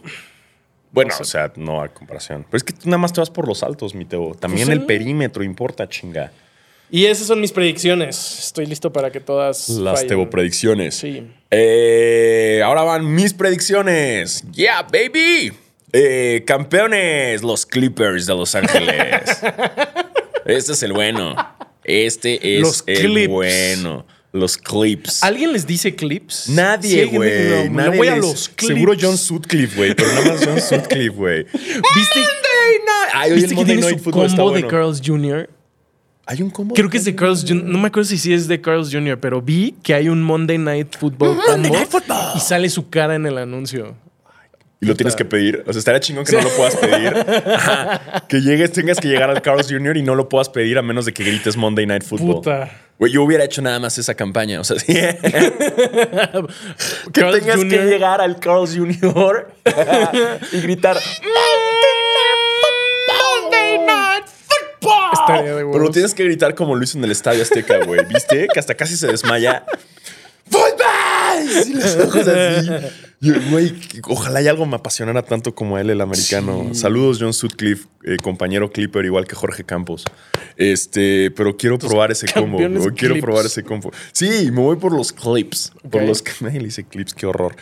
Bueno, o sea, no a comparación. Pero es que tú nada más te vas por los altos, mi Teo. También Pues el sí. perímetro importa, chinga. Y esas son mis predicciones. Estoy listo para que todas. Las fallen. Teo predicciones. Sí. Eh, ahora van mis predicciones. Yeah, baby. Eh, campeones, los Clippers de Los Ángeles. este es el bueno. Este es Los el Clips. bueno. Los Clips. ¿Alguien les dice clips? Sí, Nadie, güey. no, me Nadie voy a los clips. Seguro John Sutcliffe, güey. Pero nada más John Sutcliffe, güey. ¿Viste, Ay, ¿viste que Monday tiene Night su Football está combo de. Carl's Jr.? Hay un combo. Creo que es de Carl's Jr. No me acuerdo si sí es de Carl's Jr., pero vi que hay un Monday Night Football combo y sale su cara en el anuncio. Y lo tienes que pedir. O sea, estaría chingón que no lo puedas pedir. Ajá. Que llegues, tengas que llegar al Carl's Jr. y no lo puedas pedir a menos de que grites Monday Night Football. Puta. Güey, yo hubiera hecho nada más esa campaña. O sea, sí. que Carl's tengas que llegar al Carl's Jr. y gritar. Estaría de Pero lo tienes que gritar como lo hizo en el Estadio Azteca, güey. ¿Viste? Que hasta casi se desmaya. ¡Fútbol! Y los ojos así. Yo, Güey, ojalá y algo me apasionara tanto como él, el americano. Saludos, John Sutcliffe, eh, compañero Clipper, igual que Jorge Campos. Este, pero quiero probar ese combo. Quiero probar ese combo. Sí, me voy por los clips. Por los que nadie dice clips, qué horror.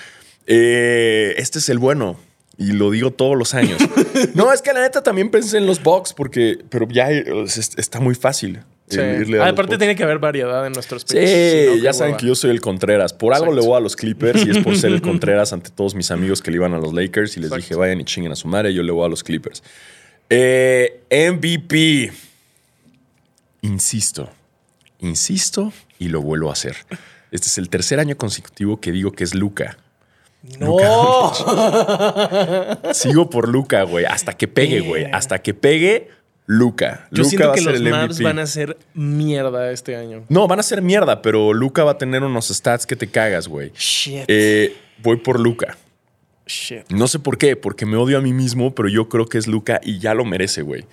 Eh, este es el bueno. Y lo digo todos los años. no, es que la neta también pensé en los Bucks porque, pero ya eh, es- está muy fácil. Sí. irle a Ah, aparte tiene que haber variedad en nuestros Sí, no, qué ya saben que yo soy el Contreras. Por algo Exacto. le voy a los Clippers y es por ser el Contreras ante todos mis amigos que le iban a los Lakers y les Exacto. dije vayan y chinguen a su madre. Yo le voy a los Clippers. Eh, MVP. Insisto, insisto y lo vuelvo a hacer. Este es el tercer año consecutivo que digo que es Luca. ¡No! Sigo por Luca, güey. Hasta que pegue, güey. Hasta que pegue, Luca. Yo Luca siento va a que ser los el Mavs MVP. van a ser mierda este año. No, van a ser mierda, pero Luca va a tener unos stats que te cagas, güey. Shit. Eh, voy por Luca. Shit. No sé por qué, porque me odio a mí mismo, pero yo creo que es Luca y ya lo merece, güey.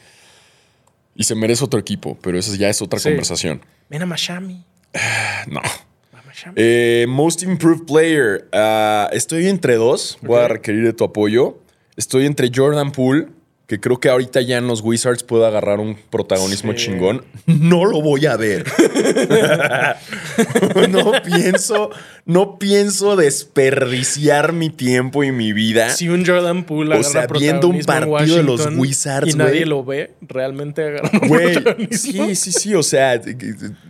Y se merece otro equipo, pero eso ya es otra Sí. conversación. Ven a Miami. No. A Miami. Eh, most Improved Player. Ah, estoy entre dos. Voy a requerir de tu apoyo. Estoy entre Jordan Poole, que creo que ahorita ya en los Wizards puede agarrar un protagonismo Sí. chingón. No lo voy a ver. no pienso, no pienso desperdiciar mi tiempo y mi vida. Si un Jordan Poole O agarra sea, viendo un partido de los Wizards, y nadie lo ve, realmente agarra un sí, sí, sí. O sea,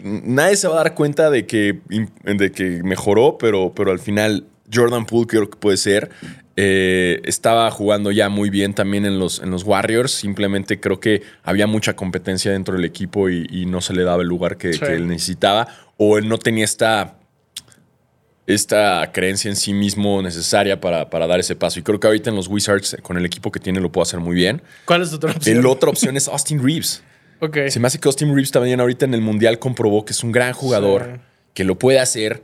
nadie se va a dar cuenta de que, de que mejoró, pero, pero al final Jordan Poole creo que puede ser. Eh, estaba jugando ya muy bien también en los, en los Warriors. Simplemente creo que había mucha competencia dentro del equipo y, y no se le daba el lugar que, Sí. que él necesitaba. O él no tenía esta, esta creencia en sí mismo necesaria para, para dar ese paso. Y creo que ahorita en los Wizards, con el equipo que tiene, lo puede hacer muy bien. ¿Cuál es tu otra opción? La otra opción es Austin Reeves. Ok. Se me hace que Austin Reeves también ahorita en el Mundial comprobó que es un gran jugador, Sí. que lo puede hacer.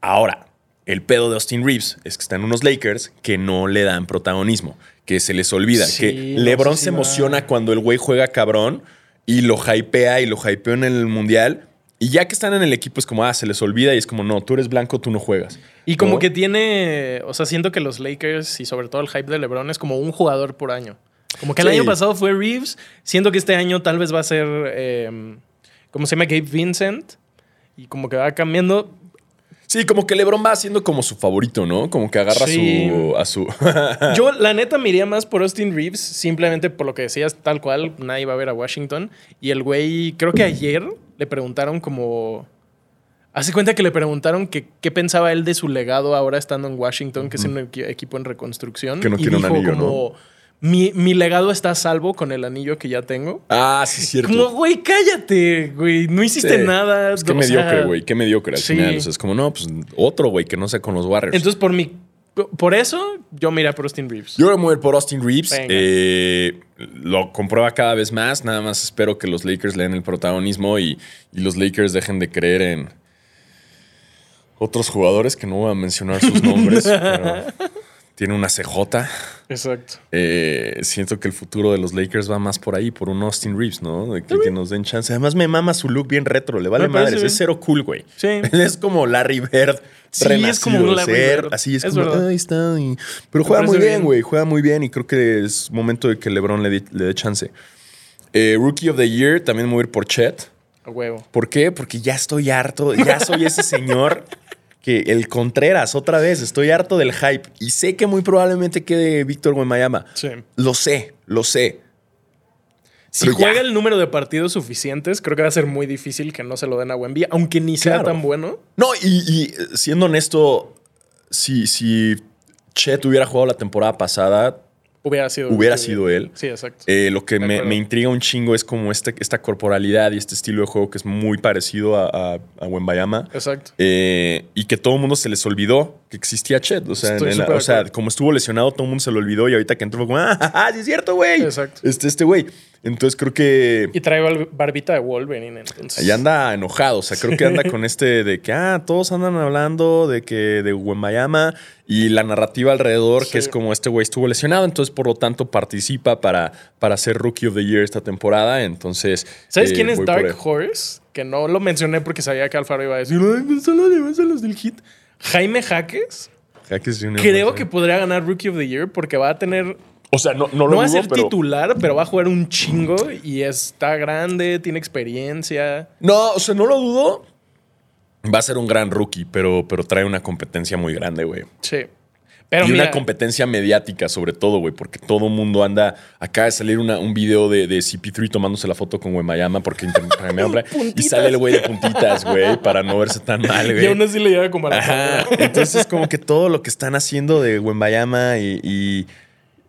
Ahora, el pedo de Austin Reeves es que están unos Lakers que no le dan protagonismo, que se les olvida, Sí, que no LeBron sé si se va- emociona cuando el güey juega cabrón y lo hypea y lo hypeó en el Mundial. Y ya que están en el equipo es como, ah, se les olvida y es como, no, tú eres blanco, tú no juegas. Y como ¿No? que tiene, o sea, siento que los Lakers y sobre todo el hype de LeBron es como un jugador por año. Como que el Sí. año pasado fue Reeves, siento que este año tal vez va a ser, eh, ¿cómo se llama? Gabe Vincent. Y como que va cambiando. Sí, como que LeBron va siendo como su favorito, ¿no? Como que agarra Sí. su, a su... Yo, la neta, me iría más por Austin Reeves, simplemente por lo que decías, tal cual, nadie va a ver a Washington. Y el güey, creo que ayer le preguntaron como... Hace cuenta que le preguntaron que, qué pensaba él de su legado ahora estando en Washington, que es un equi- equipo en reconstrucción. Que no y un dijo anillo, ¿no? Mi, mi legado está a salvo con el anillo que ya tengo. ah, sí, es cierto. Como, güey, cállate, güey, no hiciste Sí. nada. Es que o mediocre, güey. Qué mediocre al sí. final. O sea, es como, no, pues otro, güey, que no sea con los Warriors. Entonces, por mi... Por eso, yo miré por Austin Reeves. yo voy a mover por Austin Reeves. Eh, lo comprueba cada vez más. Nada más espero que los Lakers le den el protagonismo y, y los Lakers dejen de creer en otros jugadores que no voy a mencionar sus nombres. pero tiene una CJ. Exacto. Eh, siento que el futuro de los Lakers va más por ahí, por un Austin Reeves, ¿no? De que, que nos den chance. Además, me mama su look bien retro, le vale madres. bien. Es cero cool, güey. Sí. Él es como Larry Bird. Sí, es como un Larry Bird. Así es, Es como, ahí está. y- Pero juega muy bien, güey. Juega muy bien y creo que es momento de que LeBron le, dé chance. Eh, Rookie of the Year, también mover por Chet. A huevo. ¿Por qué? Porque ya estoy harto, ya soy ese señor que el Contreras, otra vez, estoy harto del hype y sé que muy probablemente quede Víctor Guemayama. Sí. Lo sé, lo sé. Si Pero ya. juega el número de partidos suficientes, creo que va a ser muy difícil que no se lo den a Wemby, aunque ni sea tan bueno. No, y, y, siendo honesto, si, si Chet hubiera jugado la temporada pasada, Hubiera sido. Hubiera sido él. Sí, exacto. eh, lo que me, me intriga un chingo es como este, esta corporalidad y este estilo de juego que es muy parecido a, a, a Wembayama. exacto. Eh, y que todo el mundo se les olvidó que existía Chet. O sea, la- o sea, como estuvo lesionado, todo el mundo se lo olvidó y ahorita que entró fue como, ah, ja, ja, sí es cierto, güey. Exacto. Este, este güey. Entonces creo que Y trae bar- barbita de Wolverine, entonces. ahí anda enojado. O sea, creo que anda con este de que, ah, todos andan hablando de que de Wembayama y la narrativa alrededor, Sí. que es como este güey estuvo lesionado, entonces por lo tanto participa para, para ser Rookie of the Year esta temporada. Entonces. ¿Sabes eh, quién es Dark. Horse? Que no lo mencioné porque sabía que Alfaro iba a decir, ay, solo a los del hit. Jaime Jaques. Jaques Jr. Creo que podría ganar Rookie of the Year porque va a tener. O sea, no, no lo No va a dudo, ser pero- titular, pero va a jugar un chingo y está grande, tiene experiencia. No, o sea, no lo dudo. Va a ser un gran rookie, pero, pero trae una competencia muy grande, güey. Sí. Pero y mira, una competencia mediática, sobre todo, güey, porque todo mundo anda. Acaba de salir una- un video de, de CP3 tomándose la foto con Guemayama porque intercambiaron- y Puntitas. sale el güey de puntitas, güey, para no verse tan mal, y aún güey. así le llega como a la Ajá. Entonces, como que todo lo que están haciendo de Wembayama y, y,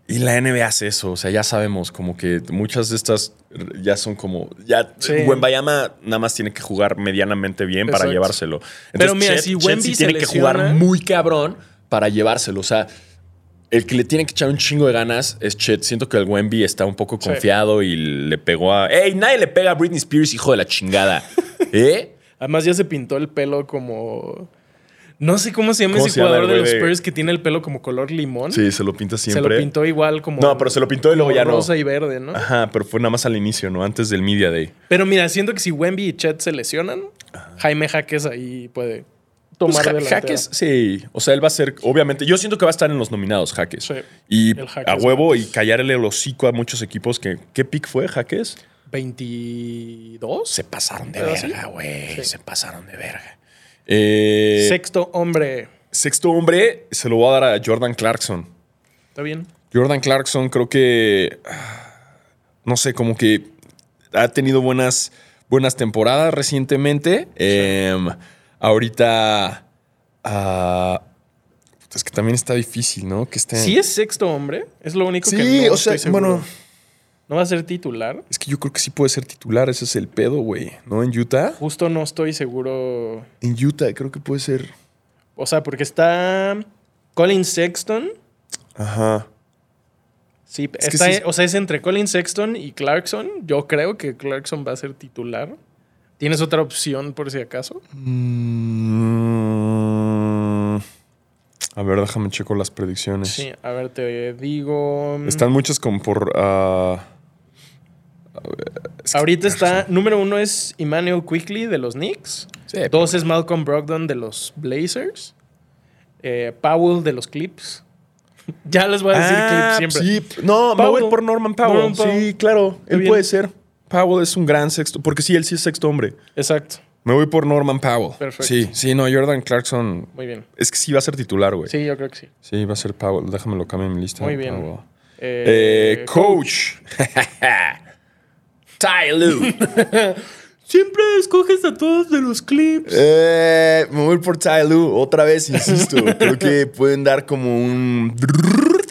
y la NBA hace eso. O sea, ya sabemos, como que muchas de estas ya son como. Ya, Sí. Wembayama nada más tiene que jugar medianamente bien para llevárselo. Pero mira, si Wemby sí tiene que jugar muy cabrón para llevárselo. O sea, el que le tiene que echar un chingo de ganas es Chet. Siento que el Wemby está un poco Sí. confiado y le pegó a. ¡Ey! Nadie le pega a Britney Spears, hijo de la chingada. ¿Eh? Además ya se pintó el pelo como... No sé cómo se llama ¿Cómo ese se llama jugador el de güey los de- Spurs que tiene el pelo como color limón. Sí, se lo pinta se siempre. lo pintó igual como... No, pero se lo pintó y luego como ya no. rosa y verde, ¿no? Ajá, pero fue nada más al inicio, ¿no? Antes del Media Day. Pero mira, siento que si Wemby y Chet se lesionan, Jaime Jaques ahí puede tomar Pues, Ja- delantera. Jaques, sí. O sea, él va a ser, obviamente, yo siento que va a estar en los nominados, Jaques. Sí. Y El Jaques. a huevo y callarle el hocico a muchos equipos que. ¿Qué pick fue, Jaques? 22. Se pasaron de verga, güey. Sí. Se pasaron de verga. Eh, Sexto hombre. sexto hombre se lo voy a dar a Jordan Clarkson. ¿Está bien? Jordan Clarkson creo que, ah, no sé, como que ha tenido buenas, buenas temporadas recientemente. Em, ahorita, ah, Es que también está difícil, ¿no? Que esté... Si es sexto hombre, es lo único que Sí, no o sea, estoy seguro. bueno, ¿No va a ser titular? es que yo creo que sí puede ser titular, ese es el pedo, güey. ¿No? En Utah. Justo no estoy seguro. En Utah creo que puede ser. O sea, porque está Colin Sexton. Ajá. Sí, Es está, sí- o sea, es entre Colin Sexton y Clarkson. Yo creo que Clarkson va a ser titular. ¿Tienes otra opción por si acaso? Mm, A ver, déjame checo las predicciones. Sí, a ver, te digo. Están muchas como por. ah, es que- Ahorita está. Número uno es Emmanuel Quickly de los Knicks. Sí, Dos es Malcolm Brogdon de los Blazers. Eh, Powell de los Clips. ya les voy a decir Ah, Clips siempre. Sí, no, me Powell. voy por Norman Powell. Norman Powell. Sí, claro, él bien. puede ser. Powell es un gran sexto, porque sí, él sí es sexto hombre. Exacto. Me voy por Norman Powell. Perfecto. Sí, sí, no, Jordan Clarkson. Muy bien. Es que sí va a ser titular, güey. Sí. Sí, yo creo que sí. va a ser Powell. Déjame lo cambio en mi lista. Muy bien. Eh, Eh, coach. Ty Lue. Siempre escoges a todos de los clips. Eh, me voy por Ty Lue. Otra vez, insisto. creo que pueden dar como un.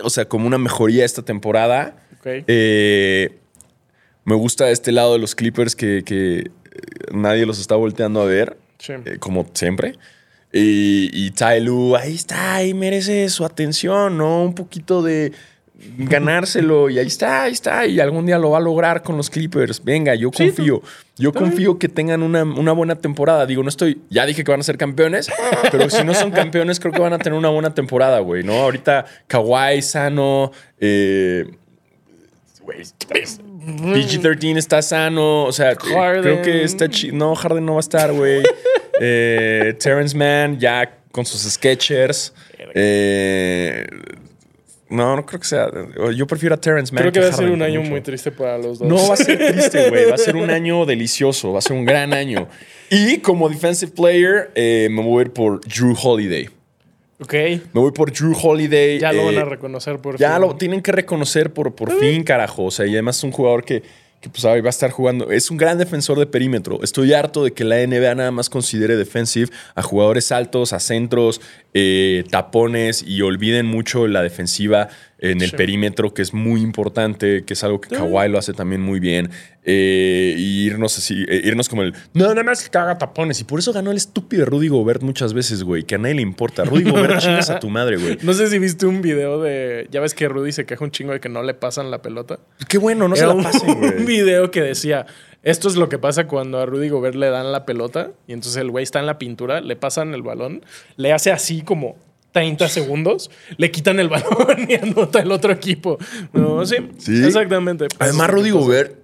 O sea, como una mejoría esta temporada. Ok. Eh, me gusta este lado de los Clippers que, que, eh, nadie los está volteando a ver, Sí. eh, como siempre. Y, y Ty Lue, ahí está, ahí merece su atención, ¿no? Un poquito de ganárselo. Y ahí está, ahí está. Y algún día lo va a lograr con los Clippers. Venga, yo confío. Yo confío que tengan una, una buena temporada. Digo, no estoy. Ya dije que van a ser campeones, pero si no son campeones, creo que van a tener una buena temporada, güey, ¿no? Ahorita Kawhi, sano. Eh, güey, PG-13 está sano. O sea, Harden. creo que está chido. No, Harden no va a estar, güey. Eh, Terrence Mann ya con sus sketchers. Eh, no, no creo que sea. Yo prefiero a Terrence Mann. Creo que va a ser un año mucho. muy triste para los dos. No va a ser triste, güey. Va a ser un año delicioso. Va a ser un gran año. Y como defensive player, eh, me voy a ir por Drew Holiday. ok. Me voy por Drew Holiday. Ya lo van eh, a reconocer por ya fin. lo tienen que reconocer por, por fin, carajo. O sea, y además es un jugador que, pues va a estar jugando. Es un gran defensor de perímetro. Estoy harto de que la NBA nada más considere defensive a jugadores altos, a centros, eh, tapones y olviden mucho la defensiva en el Sí. perímetro, que es muy importante, que es algo que Kawhi lo hace también muy bien. Eh, y irnos así, eh, irnos como el, no, nada más que haga tapones. Y por eso ganó el estúpido Rudy Gobert muchas veces, güey, que a nadie le importa. Rudy Gobert chingas a tu madre, güey. No sé si viste un video de. Ya ves que Rudy se queja un chingo de que no le pasan la pelota. Qué bueno, no se la un- pasen, un güey. video que decía: Esto es lo que pasa cuando a Rudy Gobert le dan la pelota y entonces el güey está en la pintura, le pasan el balón, le hace así como 30 segundos, le quitan el balón y anota el otro equipo. No, sí, Sí. exactamente. Además, Rudy. Gobert,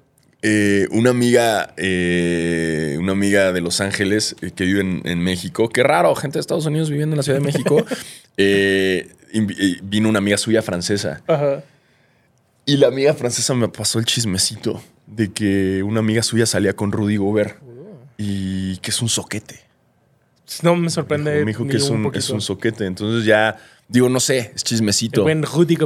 eh, una amiga, eh, una amiga de Los Ángeles eh, que vive en, en México, qué raro, gente de Estados Unidos viviendo en la Ciudad de México, vino una amiga suya francesa. Ajá. Y la amiga francesa me pasó el chismecito de que una amiga suya salía con Rudy Gobert y que es un soquete. No me sorprende. Me dijo que es un, es un soquete. Entonces ya, digo, no sé, es chismecito.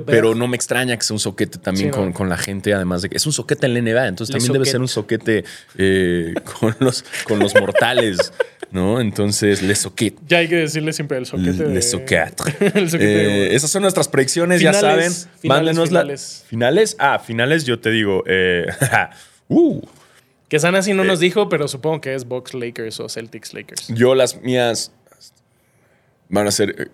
Pero no me extraña que sea un soquete también con, con la gente, además de que es un soquete en la NBA, entonces Le también debe ser un soquete eh, con, los, con los mortales, ¿no? Entonces, le soquete. Ya hay que decirle siempre el soquete. Le de- soquete. el soquete de Eh, esas son nuestras predicciones, ya saben. Finales, finales, Mándenos la- finales. ¿Finales? Ah, finales, yo te digo. eh, uh, Que Sana sí no Eh. nos dijo, pero supongo que es Box Lakers o Celtics Lakers. yo las mías van a ser eh,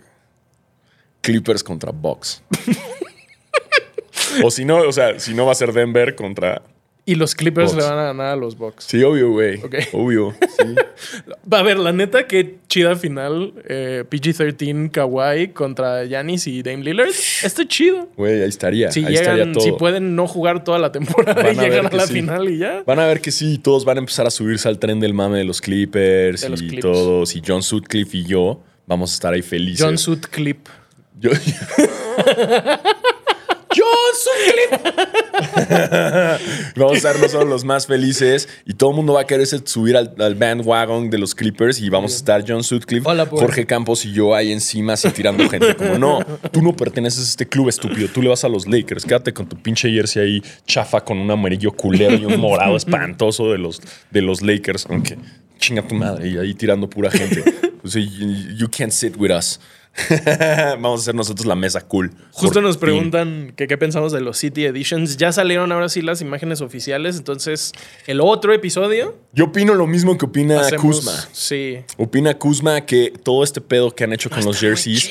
Clippers contra Bucks. o si no, o sea, si no va a ser Denver contra Y los Clippers Bucks. le van a ganar a los Bucks. Sí, obvio, güey. Ok. Obvio. Sí. A ver, la neta, qué chida final. eh, PG-13 Kawhi contra Giannis y Dame Lillard. Está chido. Güey, ahí estaría. Si ahí estaría llegan, todo. si pueden no jugar toda la temporada Van y llegan a la sí. final y ya. Van a ver que sí, todos van a empezar a subirse al tren del mame de los Clippers De los y Clips. todos. Y John Sutcliffe y yo vamos a estar ahí felices. John Suit Clip. Yo- ¡John Sutcliffe! Vamos a ser nosotros los más felices y todo el mundo va a querer subir al, al bandwagon de los Clippers y vamos a estar John Sutcliffe, Hola, pues. Jorge Campos y yo ahí encima así tirando gente. Como, no, tú no perteneces a este club estúpido, tú le vas a los Lakers, quédate con tu pinche jersey ahí chafa con un amarillo culero y un morado espantoso de los, de los Lakers, aunque chinga tu madre y ahí tirando pura gente. O sea, you, you can't sit with us. Vamos a hacer nosotros la mesa cool. Justo nos fin. preguntan que qué pensamos de los City Editions. Ya salieron ahora sí las imágenes oficiales, entonces el otro episodio Yo opino lo mismo que opina hacemos- Kuzma. Sí. Opina Kuzma que todo este pedo que han hecho con los jerseys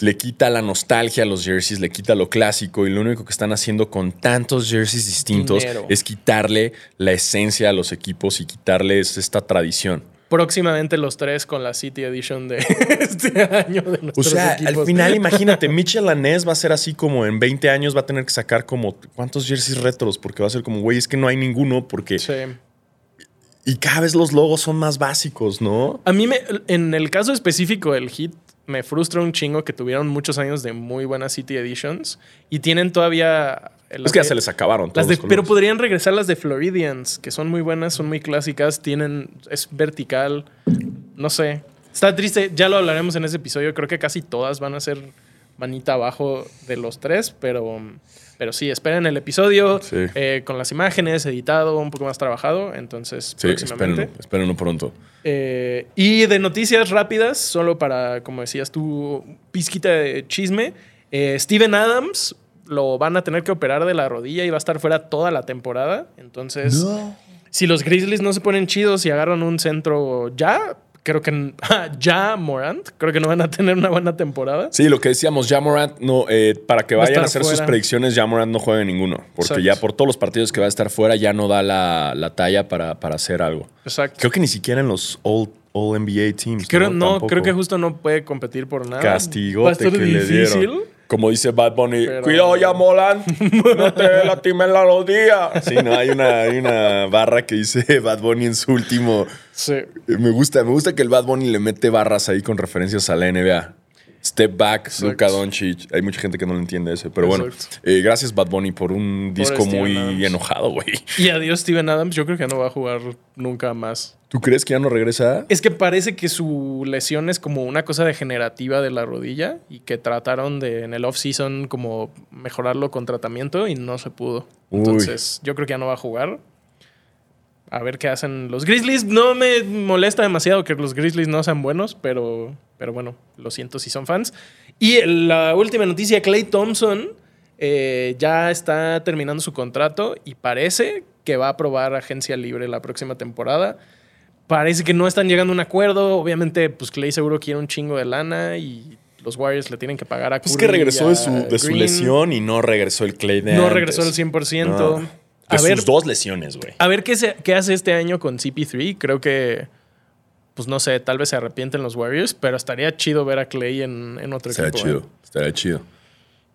le quita la nostalgia a los jerseys, le quita lo clásico y lo único que están haciendo con tantos jerseys distintos Dinero. es quitarle la esencia a los equipos y quitarles esta tradición. Próximamente los tres con la City Edition de este año de O sea, al final imagínate, Mitchell Lanés va a ser así como en 20 años va a tener que sacar como ¿cuántos jerseys retros? Porque va a ser como, güey, es que no hay ninguno porque... Sí. Y cada vez los logos son más básicos, ¿no? A mí, me, en el caso específico del Hit, me frustra un chingo que tuvieron muchos años de muy buenas City Editions y tienen todavía... Es que ya se les acabaron Las todos de- los pero podrían regresar las de Floridians, que son muy buenas, son muy clásicas, tienen es vertical, no sé. Está triste, ya lo hablaremos en ese episodio, creo que casi todas van a ser manita abajo de los tres, pero, pero sí, esperen el episodio Sí. eh, con las imágenes, editado, un poco más trabajado, entonces Sí, próximamente. espérenlo, espérenlo pronto. Eh, y de noticias rápidas, solo para, como decías tú, pizquita de chisme. eh, Steven Adams lo van a tener que operar de la rodilla y va a estar fuera toda la temporada. Entonces, si los Grizzlies no se ponen chidos y agarran un centro ya, creo que ya Morant, creo que no van a tener una buena temporada. Sí, lo que decíamos, Jamorant, no, eh, para que Va a vayan a, estar hacer sus predicciones, Jamorant no juega ninguno. Porque Exacto. ya por todos los partidos que va a estar fuera ya no da la, la talla para, para hacer algo. Exacto. Creo que ni siquiera en los All, all NBA teams. Creo, no, creo que justo no puede competir por nada. A estar que le difícil. dieron. Como dice Bad Bunny, Pero- cuidado Jamoran, no te lastimes la rodilla. Sí, no, hay una, hay una barra que dice Bad Bunny en su último. Sí. Me gusta, me gusta que el Bad Bunny le mete barras ahí con referencias a la NBA. Step back, Exacto. Luka Doncic. Hay mucha gente que no lo entiende ese. Pero bueno, eh, gracias Bad Bunny por un disco Steven muy Adams. enojado, güey. Y adiós Steven Adams, yo creo que no va a jugar nunca más. ¿Tú crees que ya no regresa? Es que parece que su lesión es como una cosa degenerativa de la rodilla y que trataron de en el off-season como mejorarlo con tratamiento y no se pudo. Uy. Entonces, yo creo que ya no va a jugar. A ver qué hacen los Grizzlies. No me molesta demasiado que los Grizzlies no sean buenos, pero, pero bueno, lo siento si son fans. Y la última noticia, Clay Thompson eh, ya está terminando su contrato y parece que va a probar agencia libre la próxima temporada. Parece que no están llegando a un acuerdo. Obviamente, pues Clay seguro quiere un chingo de lana y los Warriors le tienen que pagar a Es Curry que regresó de su, de su lesión y no regresó el Clay de No antes. regresó al 100%. No. A De ver, sus dos lesiones, güey. a ver qué, se- qué hace este año con CP3. Creo que, pues no sé, tal vez se arrepienten los Warriors, pero estaría chido ver a Clay en, en otro Estaría equipo. chido, ¿eh? estaría chido.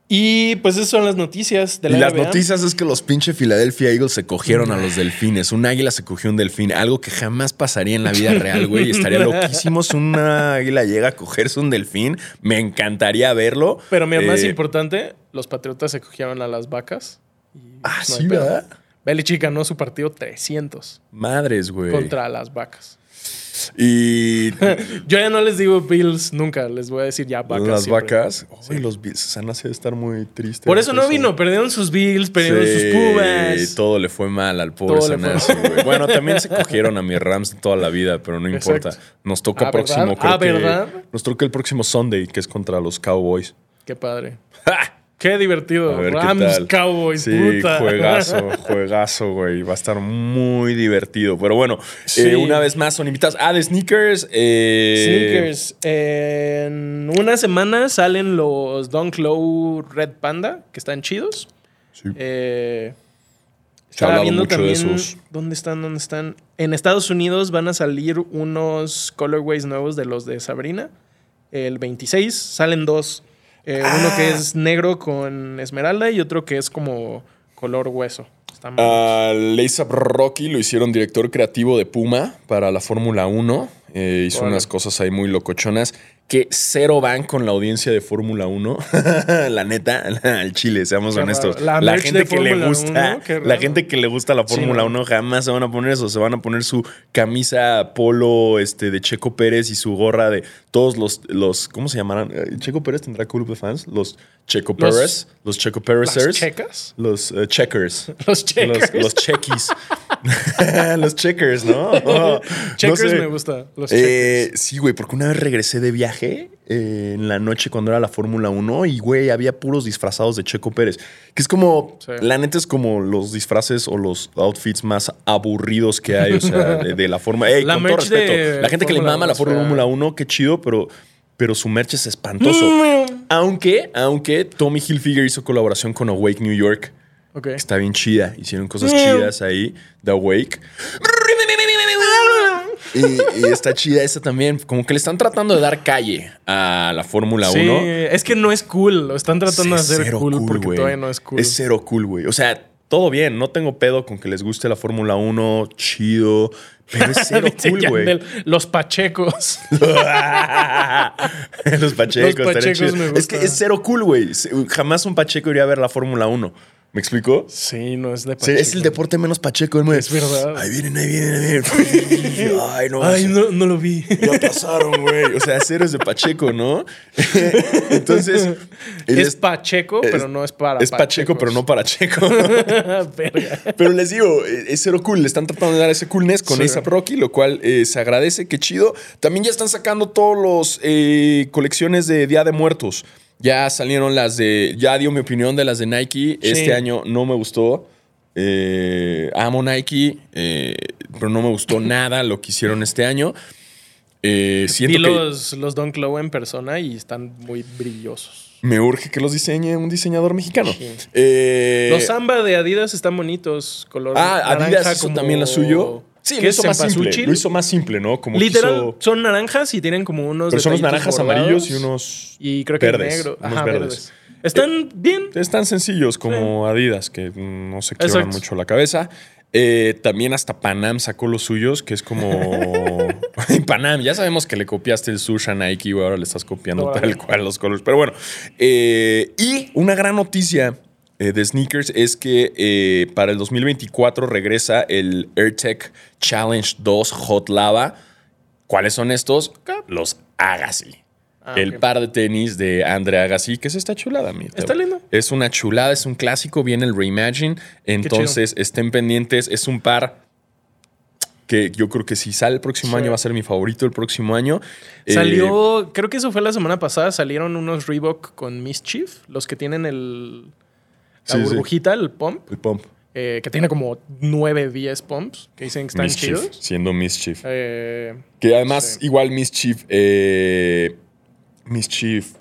Y pues esas son las noticias de Y las NBA. noticias es que los pinche Philadelphia Eagles se cogieron a los delfines. Un águila se cogió un delfín. Algo que jamás pasaría en la vida real, güey. Estaría loquísimo si una águila llega a cogerse un delfín. Me encantaría verlo. Pero mira, más Eh, importante, los Patriotas se cogieron a las vacas. y, Ah, no sí. ¿verdad? Belichick ganó su partido 300 Madres, güey. contra las vacas. Y Yo ya no les digo Bills nunca, les voy a decir ya vacas. las siempre. vacas. Uy, los Bills. Sana se debe estar muy triste. Por eso no vino, perdieron sus Bills, perdieron Sí, sus Pumas. Todo le fue mal al pobre güey. Bueno, también se cogieron a mis Rams toda la vida, pero no importa. Exacto. Nos toca Ah, próximo, ¿verdad? creo Ah, que- ¿verdad? Nos toca el próximo Sunday, que es contra los Cowboys. Qué padre. Qué divertido. Ver qué Rams, tal. Cowboys, Sí, puta. juegazo, juegazo, güey. Va a estar muy divertido. Pero bueno, Sí. eh, una vez más son invitados. Ah, de sneakers. eh, Sneakers. En una semana salen los Dunk Low Red Panda, que están chidos. Sí. Eh, estaba viendo mucho de también. esos. ¿Dónde están? ¿Dónde están? En Estados Unidos van a salir unos colorways nuevos de los de Sabrina. El 26 salen dos. Eh, Uno Ah. que es negro con esmeralda y otro que es como color hueso. A Leisab Rocky lo hicieron director creativo de Puma para la Fórmula 1. Eh, hizo unas cosas ahí muy locochonas que cero van con la audiencia de Fórmula 1. la neta, al Chile, seamos honestos. La gente que le gusta, 1, qué la gente que le gusta la Sí, Fórmula no. 1 jamás se van a poner eso. Se van a poner su camisa polo este, de Checo Pérez y su gorra de todos los, los ¿cómo se llamarán? Checo Pérez tendrá club de fans. Los Checo Los- Pérez, los Checo ¿Las Pérezers. checas? Los eh, checkers. Los checkers. Los, los chequis. los checkers, ¿no? Checkers sé. me gusta. Los Eh, sí, güey, porque una vez regresé de viaje eh, en la noche cuando era la Fórmula 1 y, güey, había puros disfrazados de Checo Pérez. Que es como, Sí. la neta es como los disfraces o los outfits más aburridos que hay, o sea, de, de la Fórmula. Ey, La con todo respeto, la gente que le mama 1 la. Fórmula 1, qué chido, pero, pero su merch es espantoso. Mm. aunque, aunque Tommy Hilfiger hizo colaboración con Awake New York. Está bien chida. Hicieron cosas chidas ahí. The Awake. Y, y está chida esa también. Como que le están tratando de dar calle a la Fórmula Sí, 1. es que no es cool. Lo están tratando Es de hacer cero cool, porque todavía no es cool. Es cero cool, güey. O sea, todo bien. No tengo pedo con que les guste la Fórmula 1. Chido. Pero es cero cool, güey. Los pachecos. Los pachecos. estaría pachecos me Es que es cero cool, güey. Jamás un pacheco iría a ver la Fórmula 1. ¿Me explico? Sí, no es de Sí, pacheco. es el deporte menos pacheco. güey. Es verdad. Ahí vienen, ahí vienen, ahí vienen. Ay, no. Ay, no, no lo vi. Ya pasaron, güey. O sea, cero es de Pacheco, ¿no? Entonces. Es pacheco, es- pero no es para Es Pacheco, pero no para Checo. Pero les digo, eh, es cero cool. Le están tratando de dar ese coolness con Sí. esa Rocky, lo cual eh, se agradece. Qué chido. También ya están sacando todos los eh, colecciones de Día de Muertos. Ya salieron las de. Ya dio mi opinión de las de Nike. Este año no me gustó. Eh, amo Nike, eh, pero no me gustó nada lo que hicieron este año. Eh, siento que los, los Don Clow en persona y están muy brillosos. me urge que los diseñe un diseñador mexicano. Sí. Eh, Los Samba de Adidas están bonitos. Color Ah, Adidas hizo también lo suyo. Sí, ¿Qué lo hizo más simple. Lo hizo más simple, ¿no? Como Literal, son naranjas y tienen como unos. Pero son unos naranjas amarillos y unos Y creo que verdes, negro. unos Ajá, verdes. verdes. Están bien. Es tan sencillos como Adidas, que no se quiebran Exacto. mucho la cabeza. Eh, también hasta Panam sacó los suyos, que es como... Panam, ya sabemos que le copiaste el sushi a Nike, güey, ahora le estás copiando tal cual los colores. Pero bueno, eh, y una gran noticia eh, de sneakers es que eh, para el 2024 regresa el AirTech Challenge 2 Hot Lava. ¿Cuáles son estos? Los Agassi. Ah, el par de tenis de Andre Agassi, que es esta chulada, mi Está lindo. es una chulada, es un clásico, viene el Reimagine. Entonces, estén pendientes. Es un par que yo creo que si sale el próximo Sí. año va a ser mi favorito el próximo año. Eh, Salió, creo que eso fue la semana pasada, salieron unos Reebok con Mischief, los que tienen el, la Sí, sí. burbujita, el pump, el pump. eh, que tiene como 9, 10 pumps, que dicen que están Mischief, chidos. siendo Mischief. Eh, que además, sí. igual Mischief. Eh, Mischief.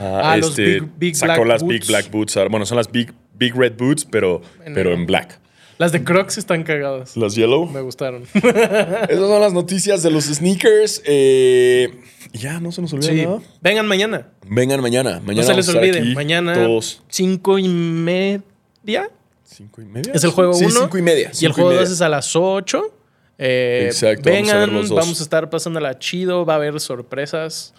ah, Ah, los Big- Big sacó Black las Big Boots. Black Boots. Bueno, son las Big, Big Red Boots, pero, En pero en black. Las de Crocs están cagadas. Las Yellow. Me gustaron. Esas son las noticias de los sneakers. Eh, ya, no se nos olvida Sí. nada. Vengan mañana. Vengan mañana. Mañana No se les vamos a olvide. Mañana, Todos. 5 y media. ¿Cinco y media? Es el juego Sí, 1. cinco y media. Y el cinco juego media. 2 es a las 8. Eh, Exacto, vamos a vengan, los dos. vamos a estar pasándola chido. Va a haber sorpresas.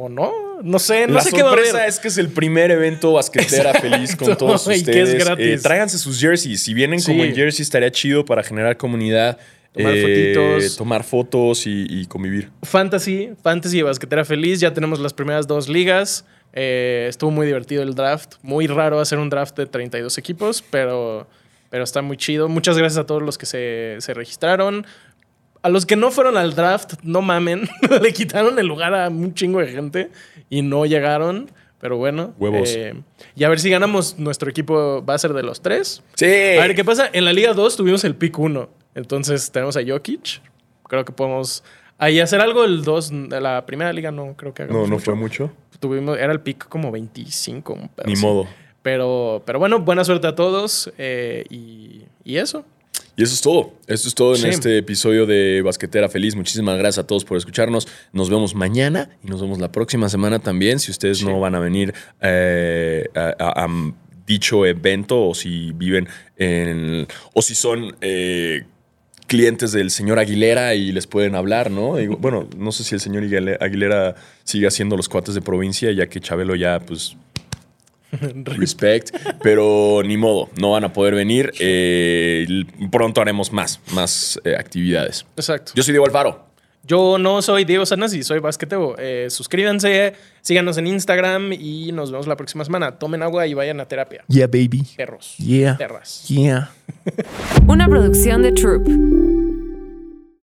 ¿O no? No sé, no La sé qué va a sorpresa es que es el primer evento basquetera feliz con todos y que es ustedes. gratis. Eh, tráiganse sus jerseys. Si vienen como Sí. en jersey, estaría chido para generar comunidad. Tomar eh, fotitos. Tomar fotos y, y convivir. Fantasy, Fantasy y Basquetera Feliz. Ya tenemos las primeras dos ligas. Eh, estuvo muy divertido el draft. Muy raro hacer un draft de 32 equipos, pero, pero está muy chido. Muchas gracias a todos los que se, se registraron. A los que no fueron al draft, no mamen. Le quitaron el lugar a un chingo de gente y no llegaron. Pero bueno. Huevos. eh, y a ver si ganamos. Nuestro equipo va a ser de los tres. Sí. A ver qué pasa. En la Liga 2 tuvimos el pick 1. Entonces tenemos a Jokic. Creo que podemos ahí hacer algo. El 2 de la primera liga no creo que No, hagamos no mucho. fue mucho. Tuvimos, era el pick como 25. un pedo Ni modo. Pero, pero bueno, buena suerte a todos. eh, y, y eso. Y eso es todo. Eso es todo en Sí. este episodio de Basquetera Feliz. Muchísimas gracias a todos por escucharnos. Nos vemos mañana y nos vemos la próxima semana también. Si ustedes no van a venir eh, a, a- a dicho evento o si viven en. o si son. eh, clientes del señor Aguilera y les pueden hablar, ¿no? Bueno, no sé si el señor Aguile- Aguilera sigue haciendo los cuates de provincia, ya que Chabelo ya, pues, respect, pero ni modo, no van a poder venir. Eh, pronto haremos más, más eh, actividades. Exacto. Yo soy Diego Alfaro. Yo no soy Diego Sanasi, soy Basquetebo. Eh, suscríbanse, síganos en Instagram y nos vemos la próxima semana. Tomen agua y vayan a terapia. Yeah, baby. Perros. Yeah. Perras. Yeah. Una producción de Troop.